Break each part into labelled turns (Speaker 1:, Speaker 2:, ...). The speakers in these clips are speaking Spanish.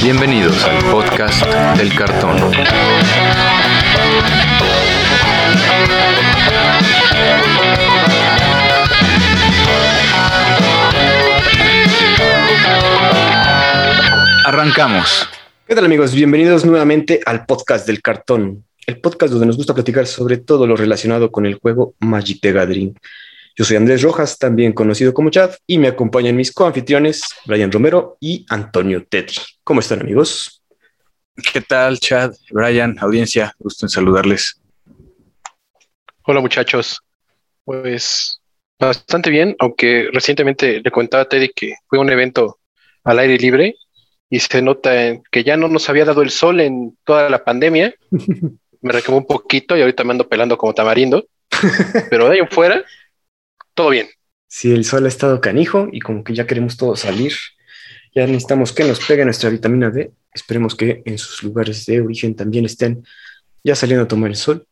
Speaker 1: Bienvenidos al podcast del cartón. Arrancamos.
Speaker 2: ¿Qué tal amigos? Bienvenidos nuevamente al podcast del cartón, el podcast donde nos gusta platicar sobre todo lo relacionado con el juego Magic the Gathering. Yo soy Andrés Rojas, también conocido como Chad, y me acompañan mis coanfitriones, Brian Romero y Antonio Tetri. ¿Cómo están amigos?
Speaker 1: ¿Qué tal, Chad, Brian, audiencia? Gusto en saludarles.
Speaker 3: Hola muchachos. Pues bastante bien, aunque recientemente le contaba a Teddy que fue un evento al aire libre y se nota que ya no nos había dado el sol en toda la pandemia. Me requemó un poquito y ahorita me ando pelando como tamarindo. Pero de ahí en fuera, todo bien.
Speaker 2: Sí, el sol ha estado canijo y como que ya queremos todos salir. Ya necesitamos que nos pegue nuestra vitamina D. Esperemos que en sus lugares de origen también estén ya saliendo a tomar el sol.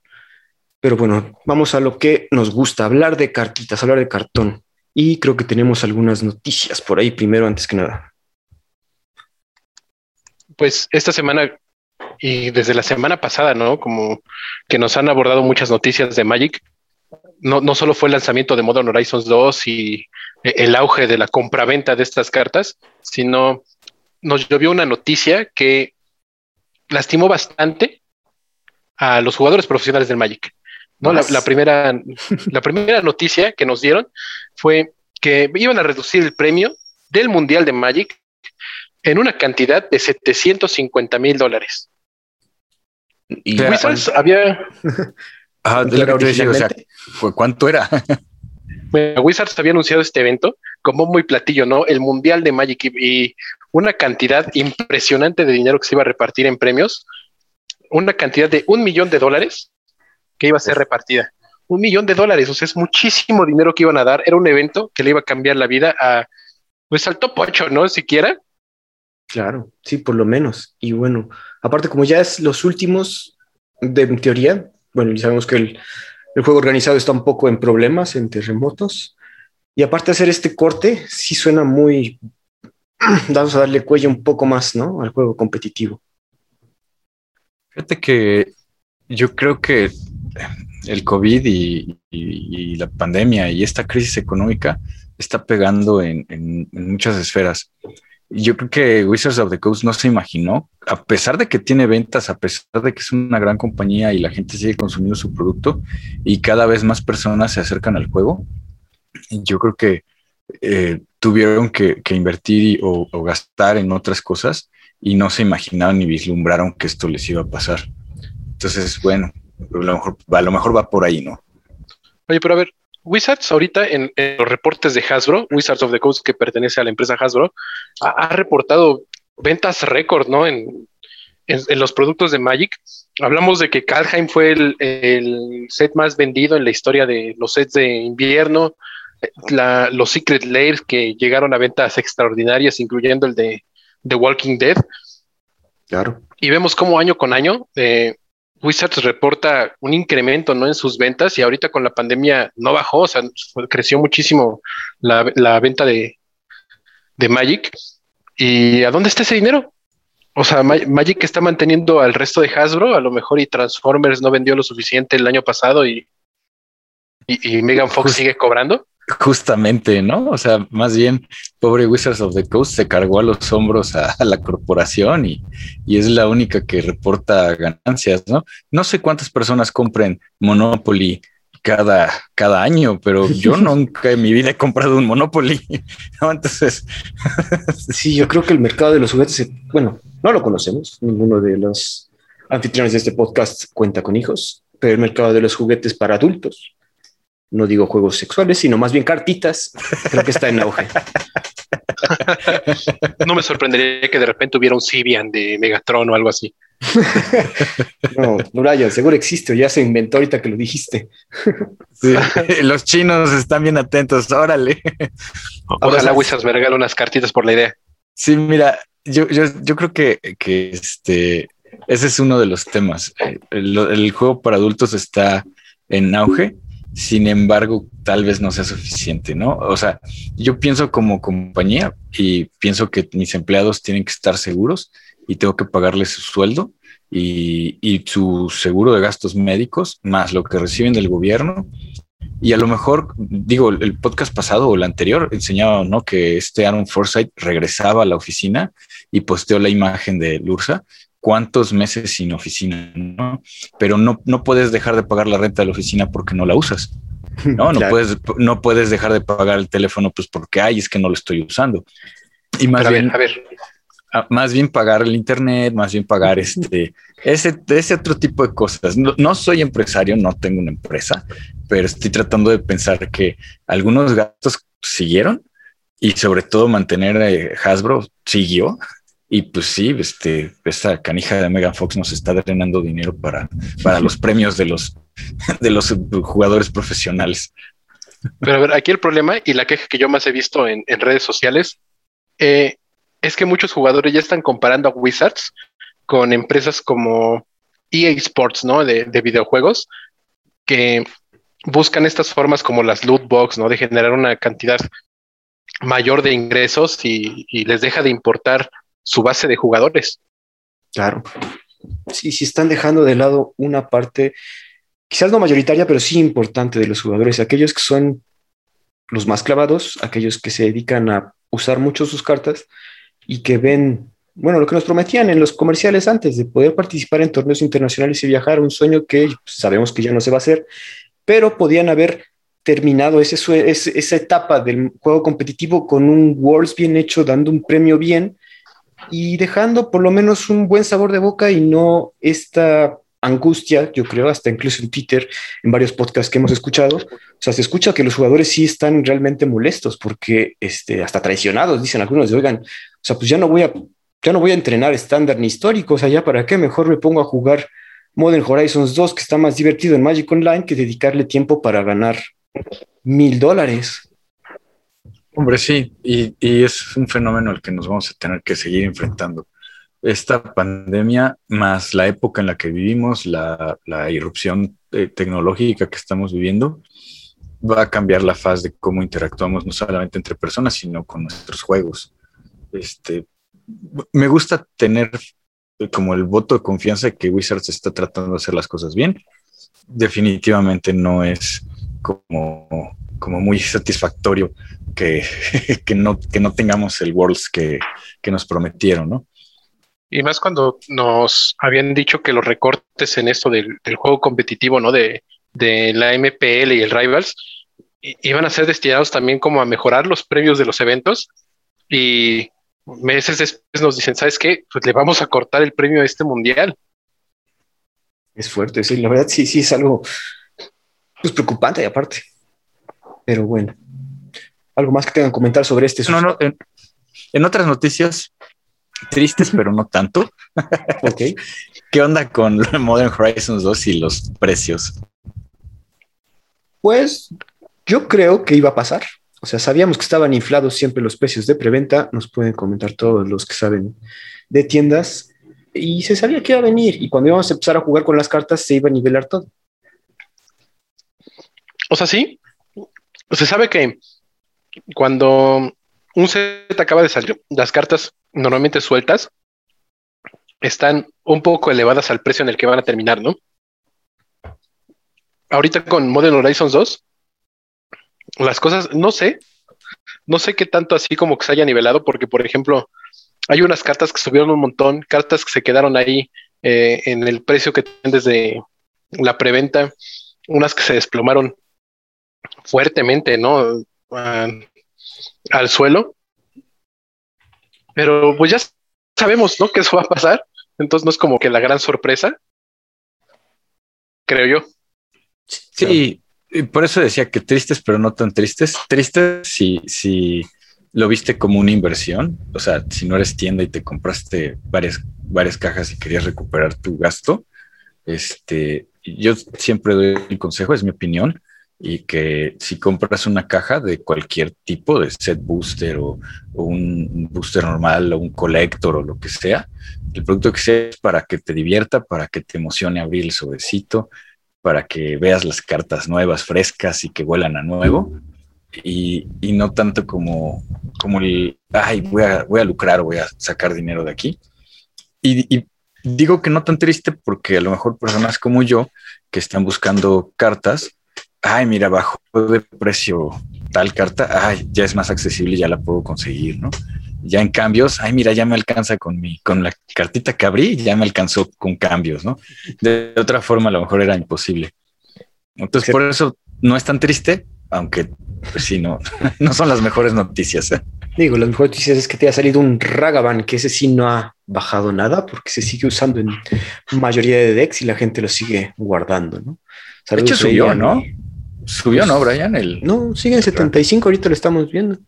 Speaker 2: Pero bueno, vamos a lo que nos gusta, hablar de cartitas, hablar de cartón. Y creo que tenemos algunas noticias por ahí primero, antes que nada.
Speaker 3: Pues esta semana y desde la semana pasada, ¿no? Como que nos han abordado muchas noticias de Magic. No, no solo fue el lanzamiento de Modern Horizons 2 y el auge de la compraventa de estas cartas, sino nos llovió una noticia que lastimó bastante a los jugadores profesionales del Magic. ¿no? La, la, primera, la primera noticia que nos dieron fue que iban a reducir el premio del Mundial de Magic en una cantidad de 750 mil dólares.
Speaker 1: Y Wizards había... Ah, de la que o sea, ¿cuánto era?
Speaker 3: bueno, Wizards había anunciado este evento como muy platillo, ¿no? El Mundial de Magic y, y una cantidad impresionante de dinero que se iba a repartir en premios, una cantidad de un millón de dólares que iba a ser repartida. Un millón de dólares, o sea, es muchísimo dinero que iban a dar. Era un evento que le iba a cambiar la vida a, pues al top 8, ¿no? Siquiera.
Speaker 2: Claro, sí, por lo menos. Y bueno, aparte, como ya es los últimos de en teoría, bueno, ya sabemos que el, el, juego organizado está un poco en problemas, en terremotos. Y aparte hacer este corte, sí suena muy. Vamos a darle cuello un poco más, ¿no? Al juego competitivo.
Speaker 1: Fíjate que yo creo que el COVID y, la pandemia y esta crisis económica está pegando en, muchas esferas. Yo creo que Wizards of the Coast no se imaginó, a pesar de que tiene ventas, a pesar de que es una gran compañía y la gente sigue consumiendo su producto y cada vez más personas se acercan al juego, yo creo que eh, tuvieron que, invertir o, gastar en otras cosas y no se imaginaron ni vislumbraron que esto les iba a pasar. Entonces, bueno, a lo mejor, a lo mejor va por ahí, ¿no?
Speaker 3: Oye, pero a ver, Wizards ahorita en, los reportes de Hasbro, Wizards of the Coast, que pertenece a la empresa Hasbro, ha, reportado ventas récord, ¿no? En, en, en, los productos de Magic. Hablamos de que Kaldheim fue el, el, set más vendido en la historia de los sets de invierno, la, los Secret Layers que llegaron a ventas extraordinarias, incluyendo el de The Walking Dead.
Speaker 2: Claro.
Speaker 3: Y vemos cómo año con año eh, Wizards reporta un incremento ¿no? en sus ventas y ahorita con la pandemia no bajó, o sea, creció muchísimo la, la venta de, de, Magic. ¿Y a dónde está ese dinero? O sea, Ma Magic está manteniendo al resto de Hasbro, a lo mejor y Transformers no vendió lo suficiente el año pasado y, y, y Megan Fox Just, sigue cobrando.
Speaker 1: Justamente, ¿no? O sea, más bien, pobre Wizards of the Coast se cargó a los hombros a, a la corporación y, y, es la única que reporta ganancias, ¿no? No sé cuántas personas compren Monopoly cada, cada año, pero yo nunca en mi vida he comprado un Monopoly, ¿no? Entonces...
Speaker 2: sí, yo creo que el mercado de los juguetes, bueno, no lo conocemos, ninguno de los anfitriones de este podcast cuenta con hijos, pero el mercado de los juguetes para adultos no digo juegos sexuales, sino más bien cartitas, creo que está en auge.
Speaker 3: no me sorprendería que de repente hubiera un Sibian de Megatron o algo así.
Speaker 2: no, Brian, seguro existe o ya se inventó ahorita que lo dijiste.
Speaker 1: Sí, los chinos están bien atentos, órale.
Speaker 3: Ojalá Wizards me regale unas cartitas por la idea.
Speaker 1: Sí, mira, yo, yo, yo creo que, que este, ese es uno de los temas. El, el juego para adultos está en auge sin embargo, tal vez no sea suficiente, ¿no? O sea, yo pienso como compañía y pienso que mis empleados tienen que estar seguros y tengo que pagarles su sueldo y, y su seguro de gastos médicos, más lo que reciben del gobierno y a lo mejor, digo, el podcast pasado o el anterior enseñaba, ¿no? Que este Aaron Forsyth regresaba a la oficina y posteó la imagen de Lursa. ¿Cuántos meses sin oficina? ¿no? Pero no, no puedes dejar de pagar la renta de la oficina porque no la usas. No, no puedes, no puedes dejar de pagar el teléfono, pues porque hay, es que no lo estoy usando. Y más bien, a ver, más bien pagar el internet, más bien pagar este, ese, ese otro tipo de cosas. No, soy empresario, no tengo una empresa, pero estoy tratando de pensar que algunos gastos siguieron y sobre todo mantener eh, Hasbro siguió. Y pues sí, este, esta canija de Megan Fox nos está drenando dinero para, para los premios de los, de los jugadores profesionales.
Speaker 3: Pero a ver, aquí el problema y la queja que yo más he visto en, en redes sociales eh, es que muchos jugadores ya están comparando a Wizards con empresas como EA Sports, ¿no? De, videojuegos, que buscan estas formas como las loot box, ¿no? De generar una cantidad mayor de ingresos y, les deja de importar su base de jugadores.
Speaker 2: Claro. Sí, sí están dejando de lado una parte, quizás no mayoritaria, pero sí importante de los jugadores, aquellos que son los más clavados, aquellos que se dedican a usar mucho sus cartas y que ven, bueno, lo que nos prometían en los comerciales antes de poder participar en torneos internacionales y viajar, un sueño que sabemos que ya no se va a hacer, pero podían haber terminado ese, esa etapa del juego competitivo con un Worlds bien hecho, dando un premio bien y dejando por lo menos un buen sabor de boca y no esta angustia, yo creo, hasta incluso en Twitter, en varios podcasts que hemos escuchado, o sea, se escucha que los jugadores sí están realmente molestos porque este, hasta traicionados, dicen algunos, de, oigan, o sea, pues ya no voy a, ya no voy a entrenar estándar ni histórico, o sea, ya para qué, mejor me pongo a jugar Modern Horizons 2, que está más divertido en Magic Online, que dedicarle tiempo para ganar mil dólares.
Speaker 1: Hombre, sí, y, y es un fenómeno al que nos vamos a tener que seguir enfrentando esta pandemia más la época en la que vivimos, la, irrupción eh, tecnológica que estamos viviendo, va a cambiar la faz de cómo interactuamos no solamente entre personas, sino con nuestros juegos. Este, me gusta tener como el voto de confianza de que Wizards está tratando de hacer las cosas bien. Definitivamente no es como, como muy satisfactorio que, que, no, que no tengamos el Worlds que, que nos prometieron, ¿no?
Speaker 3: Y más cuando nos habían dicho que los recortes en esto del, juego competitivo, ¿no? De, la MPL y el Rivals, iban a ser destinados también como a mejorar los premios de los eventos. Y meses después nos dicen, ¿sabes qué? Pues le vamos a cortar el premio a este mundial.
Speaker 2: Es fuerte, sí, la verdad sí, sí es algo pues, preocupante y aparte. Pero bueno, algo más que tengan que comentar sobre este.
Speaker 1: No, no, en otras noticias, tristes, pero no tanto.
Speaker 2: ok.
Speaker 1: ¿Qué onda con Modern Horizons 2 y los precios?
Speaker 2: Pues yo creo que iba a pasar. O sea, sabíamos que estaban inflados siempre los precios de preventa. Nos pueden comentar todos los que saben de tiendas. Y se sabía que iba a venir. Y cuando íbamos a empezar a jugar con las cartas, se iba a nivelar todo.
Speaker 3: O sea, sí. Se sabe que cuando un set acaba de salir, las cartas normalmente sueltas están un poco elevadas al precio en el que van a terminar, ¿no? Ahorita con Modern Horizons 2, las cosas, no sé, no sé qué tanto así como que se haya nivelado, porque por ejemplo, hay unas cartas que subieron un montón, cartas que se quedaron ahí eh, en el precio que tienen desde la preventa, unas que se desplomaron fuertemente, ¿no? Al suelo. Pero pues ya sabemos, ¿no? Que eso va a pasar. Entonces no es como que la gran sorpresa. Creo yo.
Speaker 1: Sí, y por eso decía que tristes, pero no tan tristes. Tristes si, si lo viste como una inversión. O sea, si no eres tienda y te compraste varias, varias cajas y querías recuperar tu gasto. Este, yo siempre doy el consejo, es mi opinión y que si compras una caja de cualquier tipo de set booster o, un booster normal o un collector o lo que sea, el producto que sea es para que te divierta, para que te emocione abrir el sobrecito para que veas las cartas nuevas, frescas y que vuelan a nuevo. Y, y no tanto como, como el, ay, voy a, voy a lucrar, voy a sacar dinero de aquí. Y, y digo que no tan triste porque a lo mejor personas como yo que están buscando cartas, ay, mira, bajo de precio tal carta, ay, ya es más accesible, ya la puedo conseguir, ¿no? Ya en cambios, ay, mira, ya me alcanza con mi, con la cartita que abrí, ya me alcanzó con cambios, ¿no? De otra forma, a lo mejor era imposible. Entonces, por eso no es tan triste, aunque pues, sí, no, no son las mejores noticias. ¿eh?
Speaker 2: Digo, las mejores noticias es que te ha salido un Ragavan, que ese sí no ha bajado nada, porque se sigue usando en mayoría de decks y la gente lo sigue guardando, ¿no?
Speaker 1: de hecho, subió, ¿no? Subió, ¿no, Brian? El...
Speaker 2: No, sigue en 75, ahorita lo estamos viendo.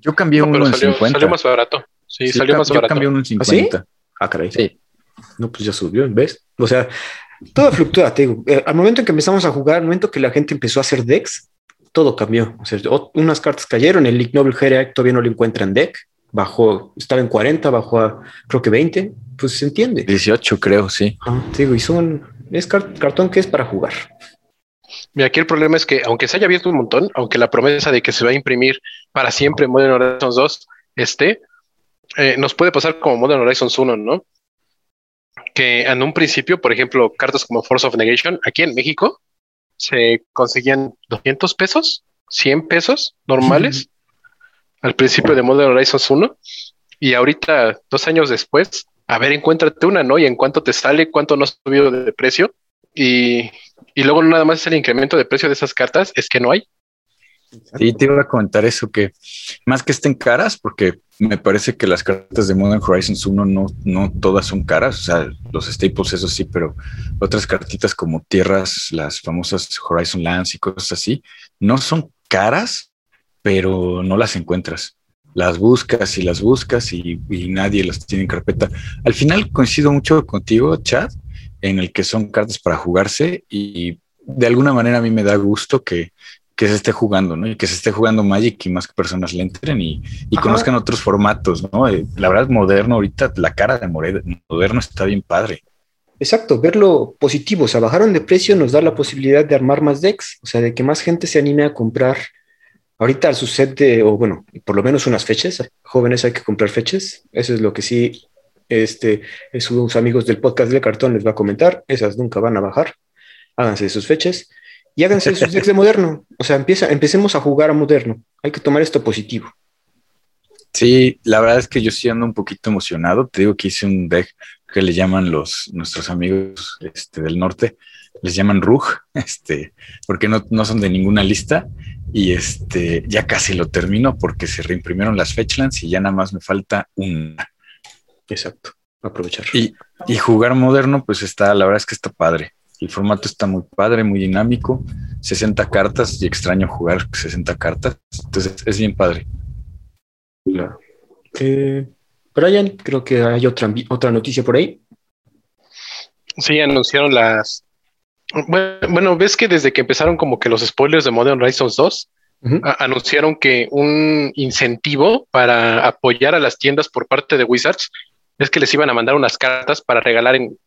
Speaker 1: Yo cambié
Speaker 3: No,
Speaker 1: uno en
Speaker 3: salió,
Speaker 1: 50.
Speaker 3: salió más barato. Sí,
Speaker 1: Sí,
Speaker 3: salió más
Speaker 1: yo
Speaker 3: barato.
Speaker 1: cambié uno en
Speaker 2: ¿Ah, sí?
Speaker 1: 50.
Speaker 2: Ah, caray.
Speaker 1: Sí.
Speaker 2: No, pues ya subió, ¿ves? O sea, todo fluctúa, te digo. Eh, al momento en que empezamos a jugar, al momento que la gente empezó a hacer decks, todo cambió. O sea, o- unas cartas cayeron, el Ignoble Hereac todavía no lo encuentra en deck, bajó, estaba en 40, bajó a creo que 20, pues se entiende. 18,
Speaker 1: 18, creo, sí.
Speaker 2: Ah, te digo, y son, es car- cartón que es para jugar.
Speaker 3: Mira, aquí el problema es que aunque se haya abierto un montón, aunque la promesa de que se va a imprimir para siempre Modern Horizons 2 esté, eh, nos puede pasar como Modern Horizons 1, ¿no? Que en un principio, por ejemplo, cartas como Force of Negation, aquí en México, se conseguían 200 pesos, 100 pesos normales al principio de Modern Horizons 1 y ahorita, dos años después, a ver, encuéntrate una, ¿no? Y en cuánto te sale, cuánto no ha subido de precio y, y luego nada más el incremento de precio de esas cartas, es que no hay.
Speaker 1: Sí, te iba a comentar eso, que más que estén caras, porque me parece que las cartas de Modern Horizons 1 no, no todas son caras, o sea, los staples, eso sí, pero otras cartitas como tierras, las famosas Horizon Lands y cosas así, no son caras, pero no las encuentras. Las buscas y las buscas y, y nadie las tiene en carpeta. Al final coincido mucho contigo, Chad, en el que son cartas para jugarse y de alguna manera a mí me da gusto que, que se esté jugando, ¿no? Y que se esté jugando Magic y más personas le entren y, y conozcan otros formatos, ¿no? Eh, La verdad, moderno, ahorita la cara de moderno está bien padre.
Speaker 2: Exacto, verlo positivo, o sea, bajaron de precio nos da la posibilidad de armar más decks, o sea, de que más gente se anime a comprar ahorita su set de, o bueno, por lo menos unas fechas, jóvenes hay que comprar fechas, eso es lo que sí, este, sus amigos del podcast de cartón les va a comentar, esas nunca van a bajar, háganse sus fechas y háganse de sus decks de moderno, o sea, empieza, empecemos a jugar a moderno, hay que tomar esto positivo.
Speaker 1: Sí, la verdad es que yo sí ando un poquito emocionado. Te digo que hice un deck que le llaman los nuestros amigos este, del norte, les llaman Rug, este, porque no, no son de ninguna lista. Y este ya casi lo termino porque se reimprimieron las Fetchlands y ya nada más me falta una.
Speaker 2: Exacto, aprovechar.
Speaker 1: Y, y jugar moderno, pues está, la verdad es que está padre. El formato está muy padre, muy dinámico. 60 cartas y extraño jugar 60 cartas. Entonces es bien padre.
Speaker 2: Claro. Eh, Brian, creo que hay otra, otra noticia por ahí.
Speaker 3: Sí, anunciaron las. Bueno, bueno, ves que desde que empezaron como que los spoilers de Modern Horizons 2,
Speaker 2: Ujú.
Speaker 3: a- anunciaron que un incentivo para apoyar a las tiendas por parte de Wizards es que les iban a mandar unas cartas para regalar en,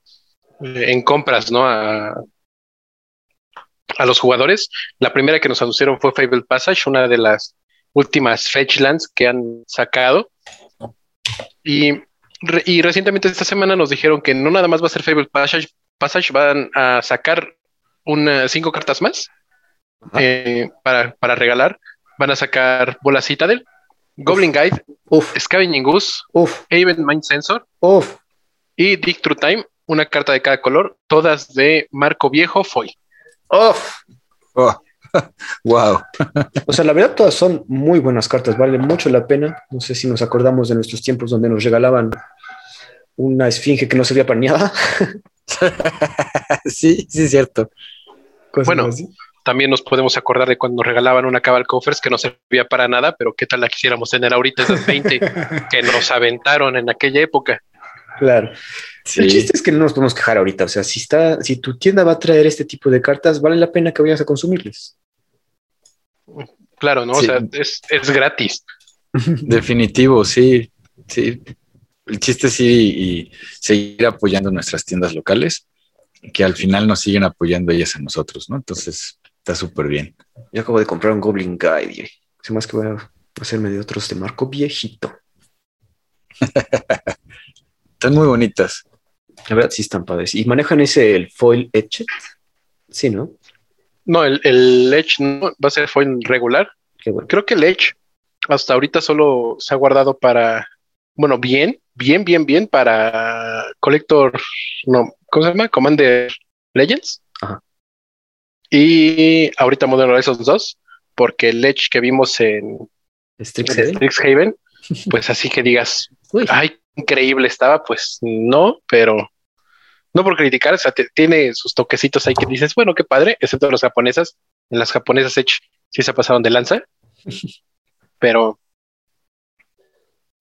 Speaker 3: en compras, ¿no? A, a los jugadores. La primera que nos anunciaron fue Fable Passage, una de las últimas Fetchlands que han sacado. Y, re- y recientemente esta semana nos dijeron que no nada más va a ser Fable Passage, Passage van a sacar cinco cartas más eh, para, para regalar. Van a sacar Bola Citadel, Goblin Guide,
Speaker 2: Uf,
Speaker 3: Scavenging Goose,
Speaker 2: uf,
Speaker 3: Haven Mind Sensor
Speaker 2: uf.
Speaker 3: y Dig Through Time, una carta de cada color, todas de Marco Viejo Foy.
Speaker 2: Uf.
Speaker 1: Oh, wow.
Speaker 2: O sea, la verdad, todas son muy buenas cartas, vale mucho la pena. No sé si nos acordamos de nuestros tiempos donde nos regalaban una esfinge que no servía para nada.
Speaker 1: sí, sí, es cierto.
Speaker 2: Cosas
Speaker 3: Bueno.
Speaker 2: así.
Speaker 3: También nos podemos acordar de cuando nos regalaban una Cabal Coffers que no servía para nada, pero qué tal la quisiéramos tener ahorita esas 20 que nos aventaron en aquella época.
Speaker 2: Claro. El
Speaker 1: Sí.
Speaker 2: chiste es que no nos podemos quejar ahorita. O sea, si está, si tu tienda va a traer este tipo de cartas, vale la pena que vayas a consumirles.
Speaker 3: Claro, ¿no?
Speaker 1: Sí.
Speaker 3: O sea, es, es gratis.
Speaker 1: Definitivo, sí, sí. El chiste es ir y, y seguir apoyando nuestras tiendas locales. que al final nos siguen apoyando ellas a nosotros, ¿no? Entonces, está súper bien.
Speaker 2: Yo acabo de comprar un Goblin Guide. Sé más que voy a hacerme de otros de marco viejito.
Speaker 1: Están muy bonitas.
Speaker 2: La verdad, sí están padres. ¿Y manejan ese el foil etched? Sí, ¿no?
Speaker 3: No, el, el Edge no va a ser foil regular.
Speaker 2: Qué bueno.
Speaker 3: Creo que el Edge hasta ahorita solo se ha guardado para, bueno, bien, bien, bien, bien para Collector, no, ¿cómo se llama? Commander Legends. Y ahorita Modern Horizons 2, porque el Edge que vimos en,
Speaker 2: Strixhaven.
Speaker 3: en Strixhaven, pues así que digas,
Speaker 2: Uy,
Speaker 3: ay, increíble estaba, pues no, pero no por criticar, o sea, tiene sus toquecitos ahí que dices, bueno, qué padre, excepto los japonesas. En las japonesas Edge sí se pasaron de lanza, pero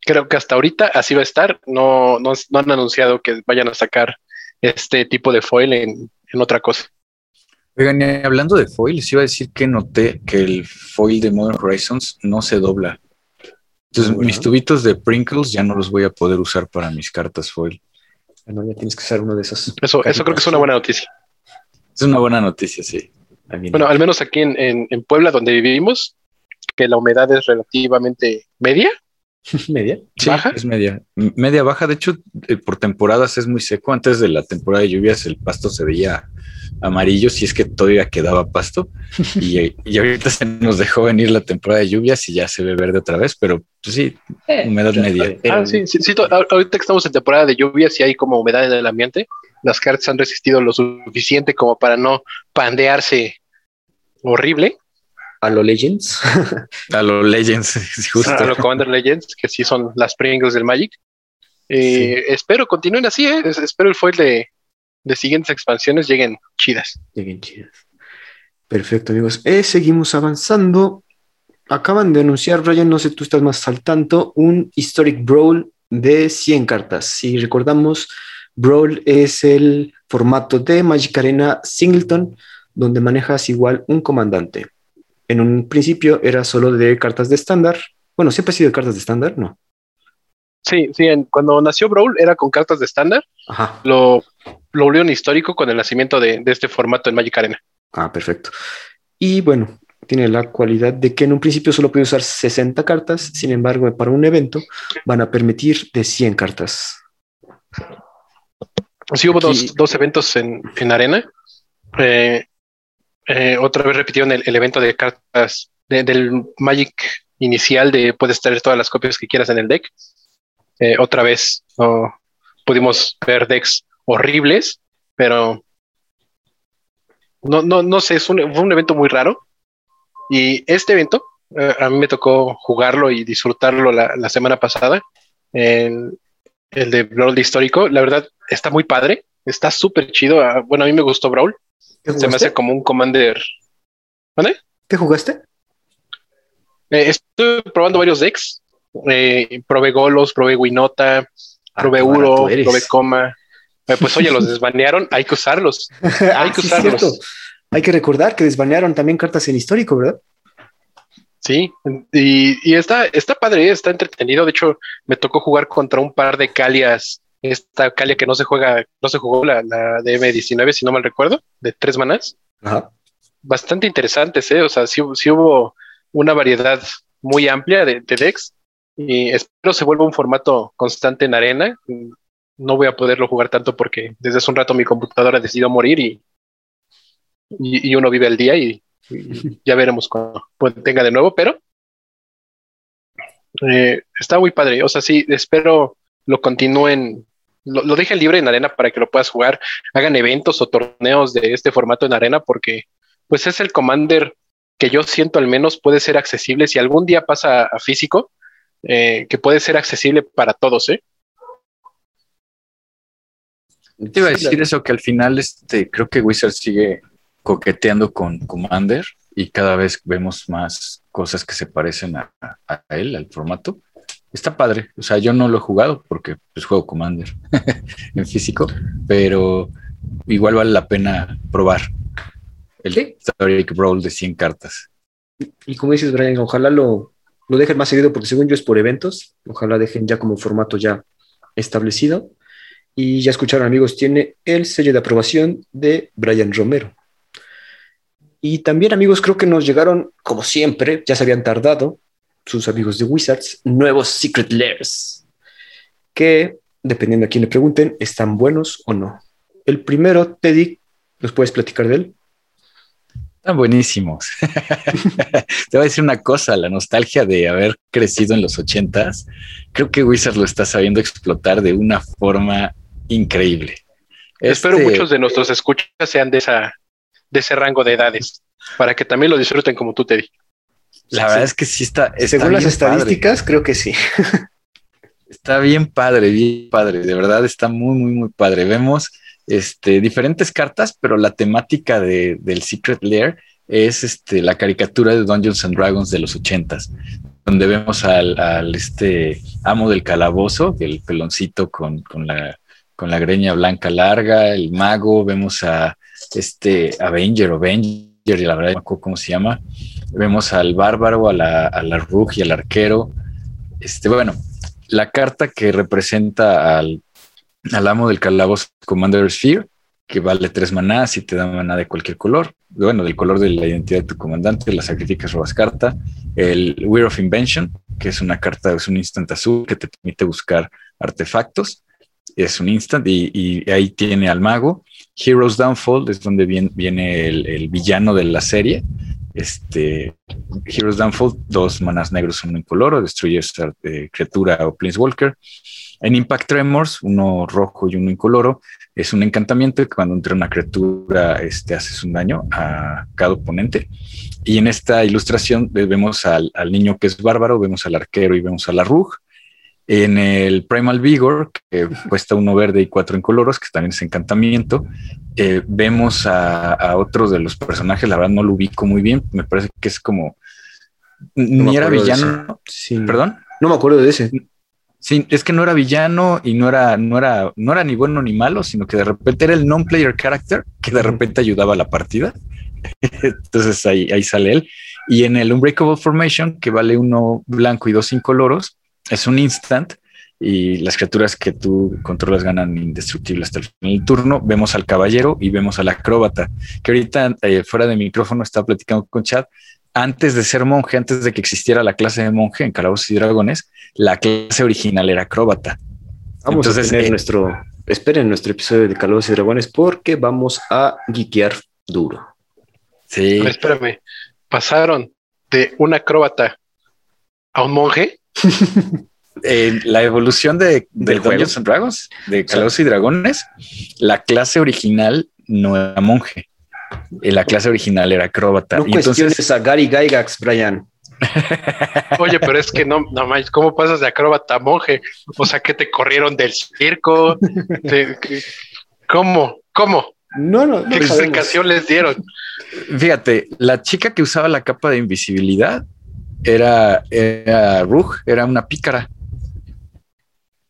Speaker 3: creo que hasta ahorita así va a estar. No, no, no han anunciado que vayan a sacar este tipo de foil en, en otra cosa.
Speaker 1: Oigan, y hablando de foil, les iba a decir que noté que el foil de Modern Horizons no se dobla. Entonces,
Speaker 2: Ah, bueno.
Speaker 1: mis tubitos de Prinkles ya no los voy a poder usar para mis cartas foil.
Speaker 2: bueno, ya tienes que usar uno de esos.
Speaker 3: Eso, eso creo que es una buena noticia.
Speaker 1: Es una buena noticia, sí.
Speaker 3: Bueno, al menos aquí en, en, en Puebla, donde vivimos, que la humedad es relativamente media,
Speaker 2: media.
Speaker 1: Sí,
Speaker 3: ¿Baja?
Speaker 1: es media, media baja. De hecho, eh, por temporadas es muy seco. Antes de la temporada de lluvias, el pasto se veía amarillo, si es que todavía quedaba pasto. Y, y ahorita se nos dejó venir la temporada de lluvias y ya se ve verde otra vez, pero pues sí, humedad media.
Speaker 3: Ah, sí, sí, sí, ahorita que estamos en temporada de lluvias y hay como humedad en el ambiente, las cartas han resistido lo suficiente como para no pandearse horrible
Speaker 2: A lo Legends.
Speaker 1: A los Legends, justo.
Speaker 3: a los Commander Legends, que sí son las Pringles del Magic. Eh, Espero continúen así, ¿eh? Es- espero el foil de, de siguientes expansiones lleguen chidas.
Speaker 2: Lleguen chidas. Perfecto, amigos. Eh, seguimos avanzando. Acaban de anunciar, Brian, no sé, tú estás más al tanto, un Historic Brawl de 100 cartas. Si recordamos, Brawl es el formato de Magic Arena Singleton, donde manejas igual un comandante. En un principio era solo de cartas de estándar. Bueno, siempre ha sido de cartas de estándar, ¿no?
Speaker 3: Sí, sí, en- cuando nació Brawl era con cartas de estándar,
Speaker 2: Ajá.
Speaker 3: lo, lo volvieron histórico con el nacimiento de, de este formato en Magic Arena.
Speaker 2: Ah, perfecto. Y bueno, tiene la cualidad de que en un principio solo puede usar 60 cartas, sin embargo, para un evento van a permitir de 100 cartas.
Speaker 3: Sí, hubo
Speaker 2: Aquí-
Speaker 3: dos, dos eventos en, en Arena. Eh, eh, otra vez repitieron el, el evento de cartas de- del Magic inicial de puedes traer todas las copias que quieras en el deck. Eh, otra vez no pudimos ver decks horribles, pero no, no, no sé, es un, fue un evento muy raro. Y este evento, eh, a mí me tocó jugarlo y disfrutarlo la, la semana pasada. El, el de Brawl histórico, la verdad está muy padre, está súper chido. Ah, Bueno, a mí me gustó Brawl,
Speaker 2: ¿Qué
Speaker 3: se me hace como un Commander. ¿Vale?
Speaker 2: ¿Qué jugaste?
Speaker 3: Eh, estuve probando varios decks. Eh, probé Golos, probé Winota, probé
Speaker 2: Ah, qué
Speaker 3: Uro, probé Coma. Eh, pues oye, los desbanearon, hay que usarlos.
Speaker 2: Ah,
Speaker 3: que
Speaker 2: sí,
Speaker 3: usarlos.
Speaker 2: Hay que recordar que desbanearon también cartas en histórico, ¿verdad?
Speaker 3: Sí, y, y está, está padre, está entretenido. De hecho, me tocó jugar contra un par de Calias. Esta Calia que no se juega, no se jugó la, la de M19, si no mal recuerdo, de tres manás.
Speaker 2: Ajá.
Speaker 3: Bastante interesantes, ¿eh? O sea, sí, sí hubo una variedad muy amplia de, de decks. Y espero se vuelva un formato constante en arena. No voy a poderlo jugar tanto porque desde hace un rato mi computadora decidió morir y, y, uno vive al día y, ya veremos cuando tenga de nuevo, pero eh, está muy padre. O sea, sí, espero lo continúen, lo, lo dejen libre en arena para que lo puedas jugar, hagan eventos o torneos de este formato en arena, porque pues es el Commander que yo siento al menos puede ser accesible si algún día pasa a físico, eh, que puede ser accesible para todos, ¿eh?
Speaker 1: Te iba a decir eso, que al final este, creo que Wizard sigue coqueteando con Commander y cada vez vemos más cosas que se parecen a, a- a él, al formato. Está padre, o sea, yo no lo he jugado porque pues juego Commander en físico, pero igual vale la pena probar el
Speaker 2: Sí.
Speaker 1: Historic Brawl de 100 cartas.
Speaker 2: Y como dices, Brian, ojalá lo, lo dejen más seguido, porque según yo es por eventos. Ojalá dejen ya como formato ya establecido. Y ya escucharon, amigos, tiene el sello de aprobación de Brian Romero. Y también, amigos, creo que nos llegaron, como siempre, ya se habían tardado, sus amigos de Wizards, nuevos Secret Lairs, que, dependiendo a quién le pregunten, están buenos o no. El primero, Teddy, ¿nos puedes platicar de él?
Speaker 1: Están buenísimos. Te voy a decir una cosa, la nostalgia de haber crecido en los ochentas, creo que Wizards lo está sabiendo explotar de una forma increíble.
Speaker 3: Espero este muchos de nuestros escuchas sean de esa de ese rango de edades para que también lo disfruten como tú te di.
Speaker 1: La verdad es que sí está.
Speaker 2: Según las estadísticas, creo que sí.
Speaker 1: está bien padre, bien padre. De verdad está muy, muy, muy padre. Vemos este, diferentes cartas, pero la temática de, del Secret Lair es este, la caricatura de Dungeons and Dragons de los ochentas, donde vemos al, este amo del calabozo, el peloncito con, con, la, con la greña blanca larga, el mago, vemos a este Avenger o Avenger, y la verdad no me acuerdo cómo se llama, vemos al bárbaro, a la, Rug y al arquero. Este, bueno, la carta que representa al al amo del calabozo Commander Sphere, que vale tres manás y te da maná de cualquier color. Bueno, del color de la identidad de tu comandante, la sacrificas, robas carta. El Weir of Invention, que es una carta, es un instant azul que te permite buscar artefactos. Es un instant y, ahí tiene al mago. Heroes Downfall es donde viene, viene el, villano de la serie. Este Heroes Downfall, dos manas negros, uno incoloro, destruye esta eh, criatura o Planeswalker. En Impact Tremors, uno rojo y uno incoloro, es un encantamiento que cuando entra una criatura este, haces un daño a cada oponente. Y en esta ilustración vemos al, niño que es bárbaro, vemos al arquero y vemos a la Rug. En el Primal Vigor, que cuesta uno verde y cuatro incoloros, que también es encantamiento, eh, vemos a, a otros de los personajes, la verdad no lo ubico muy bien, me parece que es como... ni era villano.
Speaker 2: Sí. ¿Perdón? No me acuerdo de ese.
Speaker 1: Sí, es que no era villano y no era, no era, no era ni bueno ni malo, sino que de repente era el non-player character que de repente ayudaba a la partida. Entonces ahí, ahí sale él. Y en el Unbreakable Formation, que vale uno blanco y dos incoloros, es un instant y las criaturas que tú controlas ganan indestructible hasta el final del turno. Vemos al caballero y vemos al acróbata, que ahorita eh, fuera de micrófono está platicando con Chad antes de ser monje, antes de que existiera la clase de monje en Calabozos y Dragones, la clase original era acróbata.
Speaker 2: Vamos a tener eh, nuestro, esperen nuestro episodio de Calabozos y Dragones porque vamos a guiquear duro.
Speaker 3: Sí. espérame, pasaron de un acróbata a un monje.
Speaker 1: Eh, la evolución de, de Dungeons and Dragons, de Calabozos y Dragones, la clase original no era monje la clase original era acróbata.
Speaker 2: No y entonces a Gary Gygax, Brian.
Speaker 3: Oye, pero es que no, no más, ¿cómo pasas de acróbata a monje? O sea, que te corrieron del circo. ¿Cómo? ¿Cómo?
Speaker 2: No, no,
Speaker 3: ¿Qué explicación les dieron?
Speaker 1: Fíjate, la chica que usaba la capa de invisibilidad era, era Rug, era una pícara.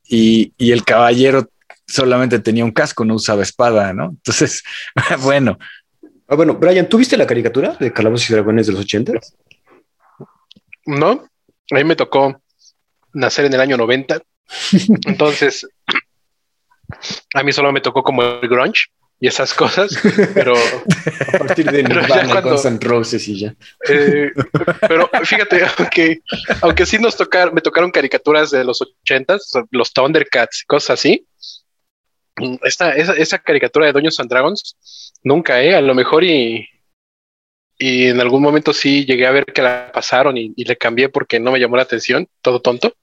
Speaker 1: Y, y el caballero solamente tenía un casco, no usaba espada, ¿no? Entonces, bueno,
Speaker 2: Ah, bueno, Brian, ¿tú viste la caricatura de Calabozos y Dragones de los 80?
Speaker 3: No, a mí me tocó nacer en el año 90. Entonces, a mí solo me tocó como el grunge y esas cosas, pero
Speaker 2: a partir de Nirvana, cuando, Roses y ya.
Speaker 3: Eh, pero fíjate, aunque, aunque sí nos tocaron, me tocaron caricaturas de los 80 los Thundercats y cosas así. Esta, esa, esa caricatura de Doños and Dragons Nunca, ¿eh? A lo mejor y, y en algún momento sí llegué a ver que la pasaron y, le cambié porque no me llamó la atención, todo tonto.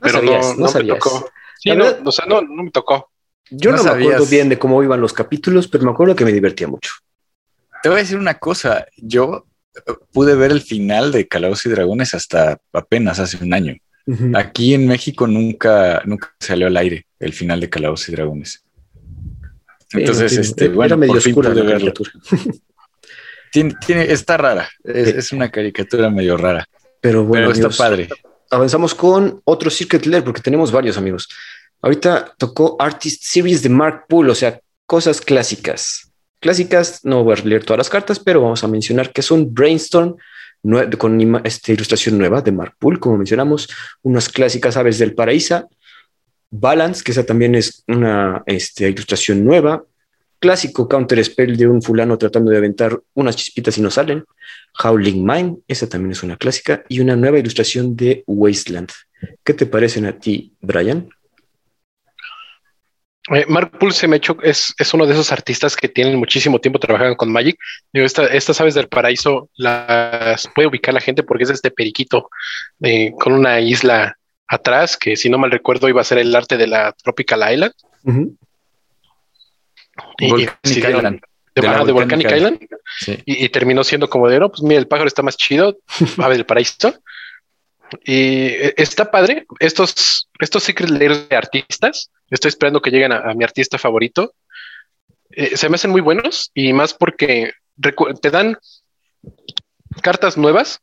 Speaker 3: Pero no, no, me tocó. Sí, no, o sea, no, no me tocó.
Speaker 2: Yo no, me acuerdo bien de cómo iban los capítulos, pero me acuerdo que me divertía mucho.
Speaker 1: Te voy a decir una cosa, yo eh, pude ver el final de Calabozos y Dragones hasta apenas hace un año. Aquí en México nunca, nunca salió al aire el final de Calabozos y Dragones. Entonces, este, bueno, medio por fin pude verlo. tiene, tiene, está rara, es, una caricatura medio rara.
Speaker 2: Pero bueno,
Speaker 1: está padre.
Speaker 2: Avanzamos con otro Secret Lair porque tenemos varios amigos. Ahorita tocó Artist Series de Mark Pool, o sea, cosas clásicas. Clásicas, no voy a leer todas las cartas, pero vamos a mencionar que son Brainstorm con esta ilustración nueva de Mark Pool, como mencionamos, unas clásicas aves del paraíso, Balance, que esa también es una este, ilustración nueva. Clásico Counter Spell de un fulano tratando de aventar unas chispitas y no salen. Howling Mine, esa también es una clásica. Y una nueva ilustración de Wasteland. ¿Qué te parecen a ti, Brian?
Speaker 3: Eh, Mark Pulse es, es uno de esos artistas que tienen muchísimo tiempo trabajando con Magic. estas aves del paraíso las puede ubicar la gente porque es este periquito eh, con una isla atrás, que si no mal recuerdo iba a ser el arte de la Tropical Island.
Speaker 1: Volcanic Island.
Speaker 3: De, Volcanic, Island. Y, terminó siendo como de, no, pues mira, el pájaro está más chido, ave del paraíso. Y eh, está padre. Estos, estos secret layers de artistas, estoy esperando que lleguen a, mi artista favorito. Eh, se me hacen muy buenos y más porque te dan cartas nuevas,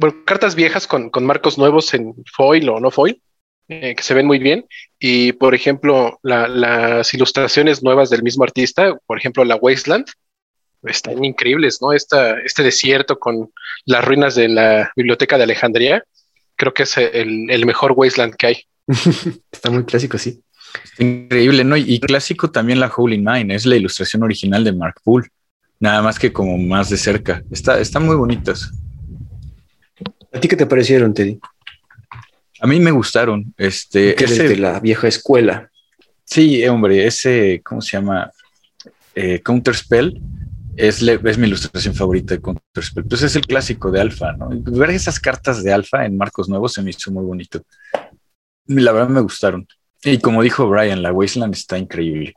Speaker 3: bueno, cartas viejas con, marcos nuevos en foil o no foil, eh, que se ven muy bien. Y por ejemplo, las ilustraciones nuevas del mismo artista, por ejemplo, la Wasteland, están increíbles, ¿no? Esta, este desierto con las ruinas de la biblioteca de Alejandría, creo que es el, mejor wasteland que hay.
Speaker 2: Está muy clásico, sí.
Speaker 1: increíble, ¿no? Y, clásico también la Holy Mine, es la ilustración original de Mark Poole, nada más que como más de cerca. Está, están muy bonitas.
Speaker 2: ¿A ti qué te parecieron, Teddy?
Speaker 1: A mí me gustaron. Este,
Speaker 2: ese, de la vieja escuela.
Speaker 1: Sí, hombre, ese, ¿cómo se llama? Eh, Counter Spell es, es, mi ilustración favorita de Counterspell. Pues es el clásico de Alfa, ¿no? Ver esas cartas de Alfa en marcos nuevos se me hizo muy bonito. La verdad me gustaron. Y como dijo Brian, la Wasteland está increíble.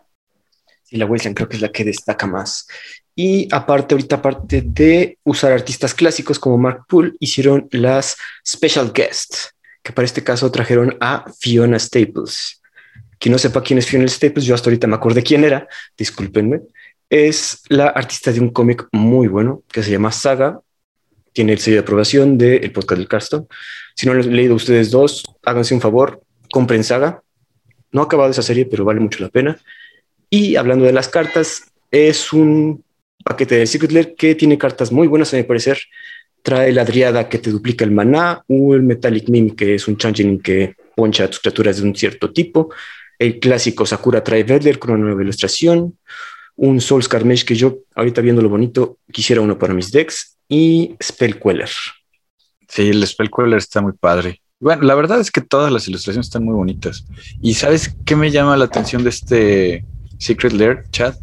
Speaker 2: Sí, la Wasteland creo que es la que destaca más. Y aparte, ahorita, aparte de usar artistas clásicos como Mark Poole, hicieron las Special Guests, que para este caso trajeron a Fiona Staples. Quien no sepa quién es Fiona Staples, yo hasta ahorita me acordé quién era, discúlpenme es la artista de un cómic muy bueno que se llama Saga. Tiene el sello de aprobación del podcast del Carstone. Si no lo han leído ustedes dos, háganse un favor, compren Saga. No ha acabado esa serie, pero vale mucho la pena. Y hablando de las cartas, es un paquete de Secret Lair que tiene cartas muy buenas, a mi parecer. Trae la Driada que te duplica el maná, o el Metallic Mim, que es un changeling que poncha a tus criaturas de un cierto tipo. El clásico Sakura trae Vedler con una nueva ilustración un Souls Carmesh que yo, ahorita viendo lo bonito, quisiera uno para mis decks y Spellqueller.
Speaker 1: Sí, el Spellqueller está muy padre. Bueno, la verdad es que todas las ilustraciones están muy bonitas. ¿Y sabes qué me llama la atención de este Secret Lair, Chad?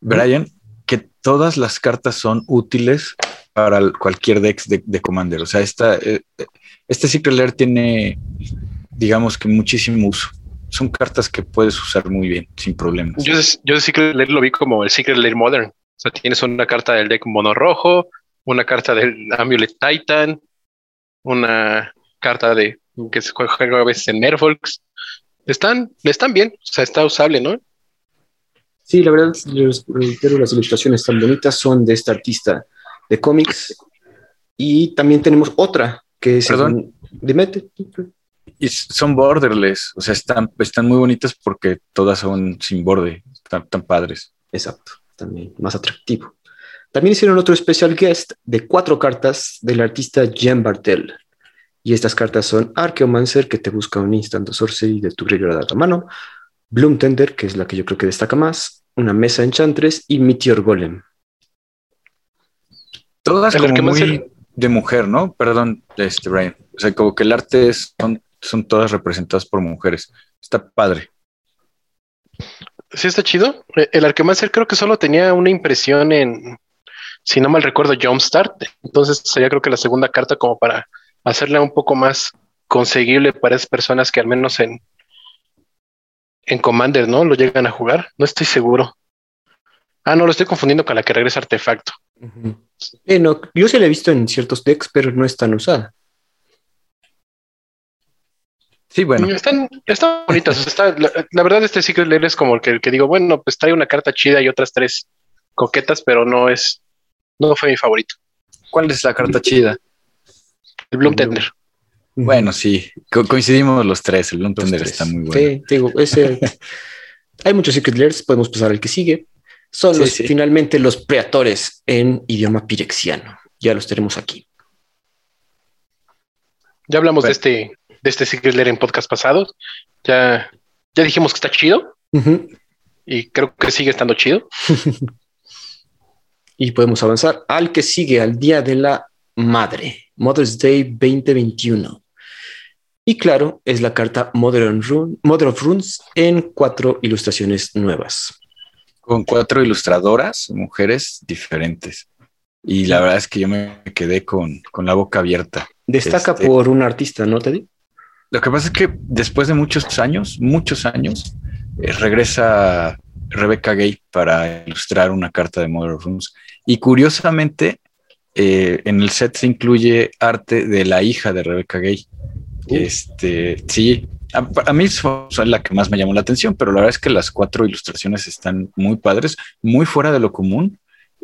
Speaker 1: Brian, que todas las cartas son útiles para cualquier deck de, Commander. O sea, esta, eh, este Secret Lair tiene, digamos que muchísimo uso son cartas que puedes usar muy bien, sin problemas.
Speaker 3: Yo, yo Secret Lair lo vi como el Secret Lair Modern. O sea, tienes una carta del deck mono rojo, una carta del Amulet Titan, una carta de que se juega a veces en Merfolks. Están, están bien, o sea, está usable, ¿no?
Speaker 2: Sí, la verdad, las ilustraciones tan bonitas son de esta artista de cómics. Y también tenemos otra que es.
Speaker 1: Perdón.
Speaker 2: Dime
Speaker 1: y son borderless, o sea, están, están muy bonitas porque todas son sin borde, están tan padres.
Speaker 2: Exacto, también más atractivo. También hicieron otro special guest de cuatro cartas del artista Jean Bartel. Y estas cartas son Archeomancer, que te busca un instant sorcery de tu graveyard a mano, Bloom Tender, que es la que yo creo que destaca más, una mesa enchantress y Meteor Golem.
Speaker 1: Todas como muy de mujer, ¿no? Perdón, este Brian. O sea, como que el arte es, son son todas representadas por mujeres. Está padre.
Speaker 3: Sí, está chido. El Arquemancer creo que solo tenía una impresión en, si no mal recuerdo, Jumpstart. Entonces sería creo que la segunda carta como para hacerla un poco más conseguible para esas personas que al menos en, en Commander, ¿no? Lo llegan a jugar. No estoy seguro. Ah, no, lo estoy confundiendo con la que regresa artefacto.
Speaker 2: yo sí la he visto en ciertos decks, pero no es tan usada.
Speaker 1: Sí, bueno.
Speaker 3: Están, están bonitas. Está, la, verdad, este Secret Lair es como el que, que, digo, bueno, pues trae una carta chida y otras tres coquetas, pero no es, no fue mi favorito.
Speaker 1: ¿Cuál es la carta chida?
Speaker 3: El Bloom Tender.
Speaker 1: Bueno, sí, coincidimos los tres. El Bloom Tender está muy bueno.
Speaker 2: Sí, digo, ese. hay muchos Secret Lairs, podemos pasar al que sigue. Son los, finalmente los preatores en idioma pirexiano. Ya los tenemos aquí.
Speaker 3: Ya hablamos de este de este Secret Lair en podcast pasados. Ya, ya dijimos que está chido y creo que sigue estando chido.
Speaker 2: Y podemos avanzar al que sigue, al Día de la Madre, Mother's Day 2021. Y claro, es la carta Rune- Mother of Runes en cuatro ilustraciones nuevas.
Speaker 1: Con cuatro ilustradoras, mujeres diferentes. Y la verdad es que yo me quedé con, con la boca abierta.
Speaker 2: Destaca
Speaker 1: Este-
Speaker 2: por un artista, ¿no, Teddy?
Speaker 1: Lo que pasa es que después de muchos años, muchos años, eh, regresa Rebecca Gay para ilustrar una carta de of Runes. Y curiosamente, eh, en el set se incluye arte de la hija de Rebecca Gay.
Speaker 2: Uh.
Speaker 1: Este, sí, a, a mí fue fue la que más me llamó la atención, pero la verdad es que las cuatro ilustraciones están muy padres, muy fuera de lo común,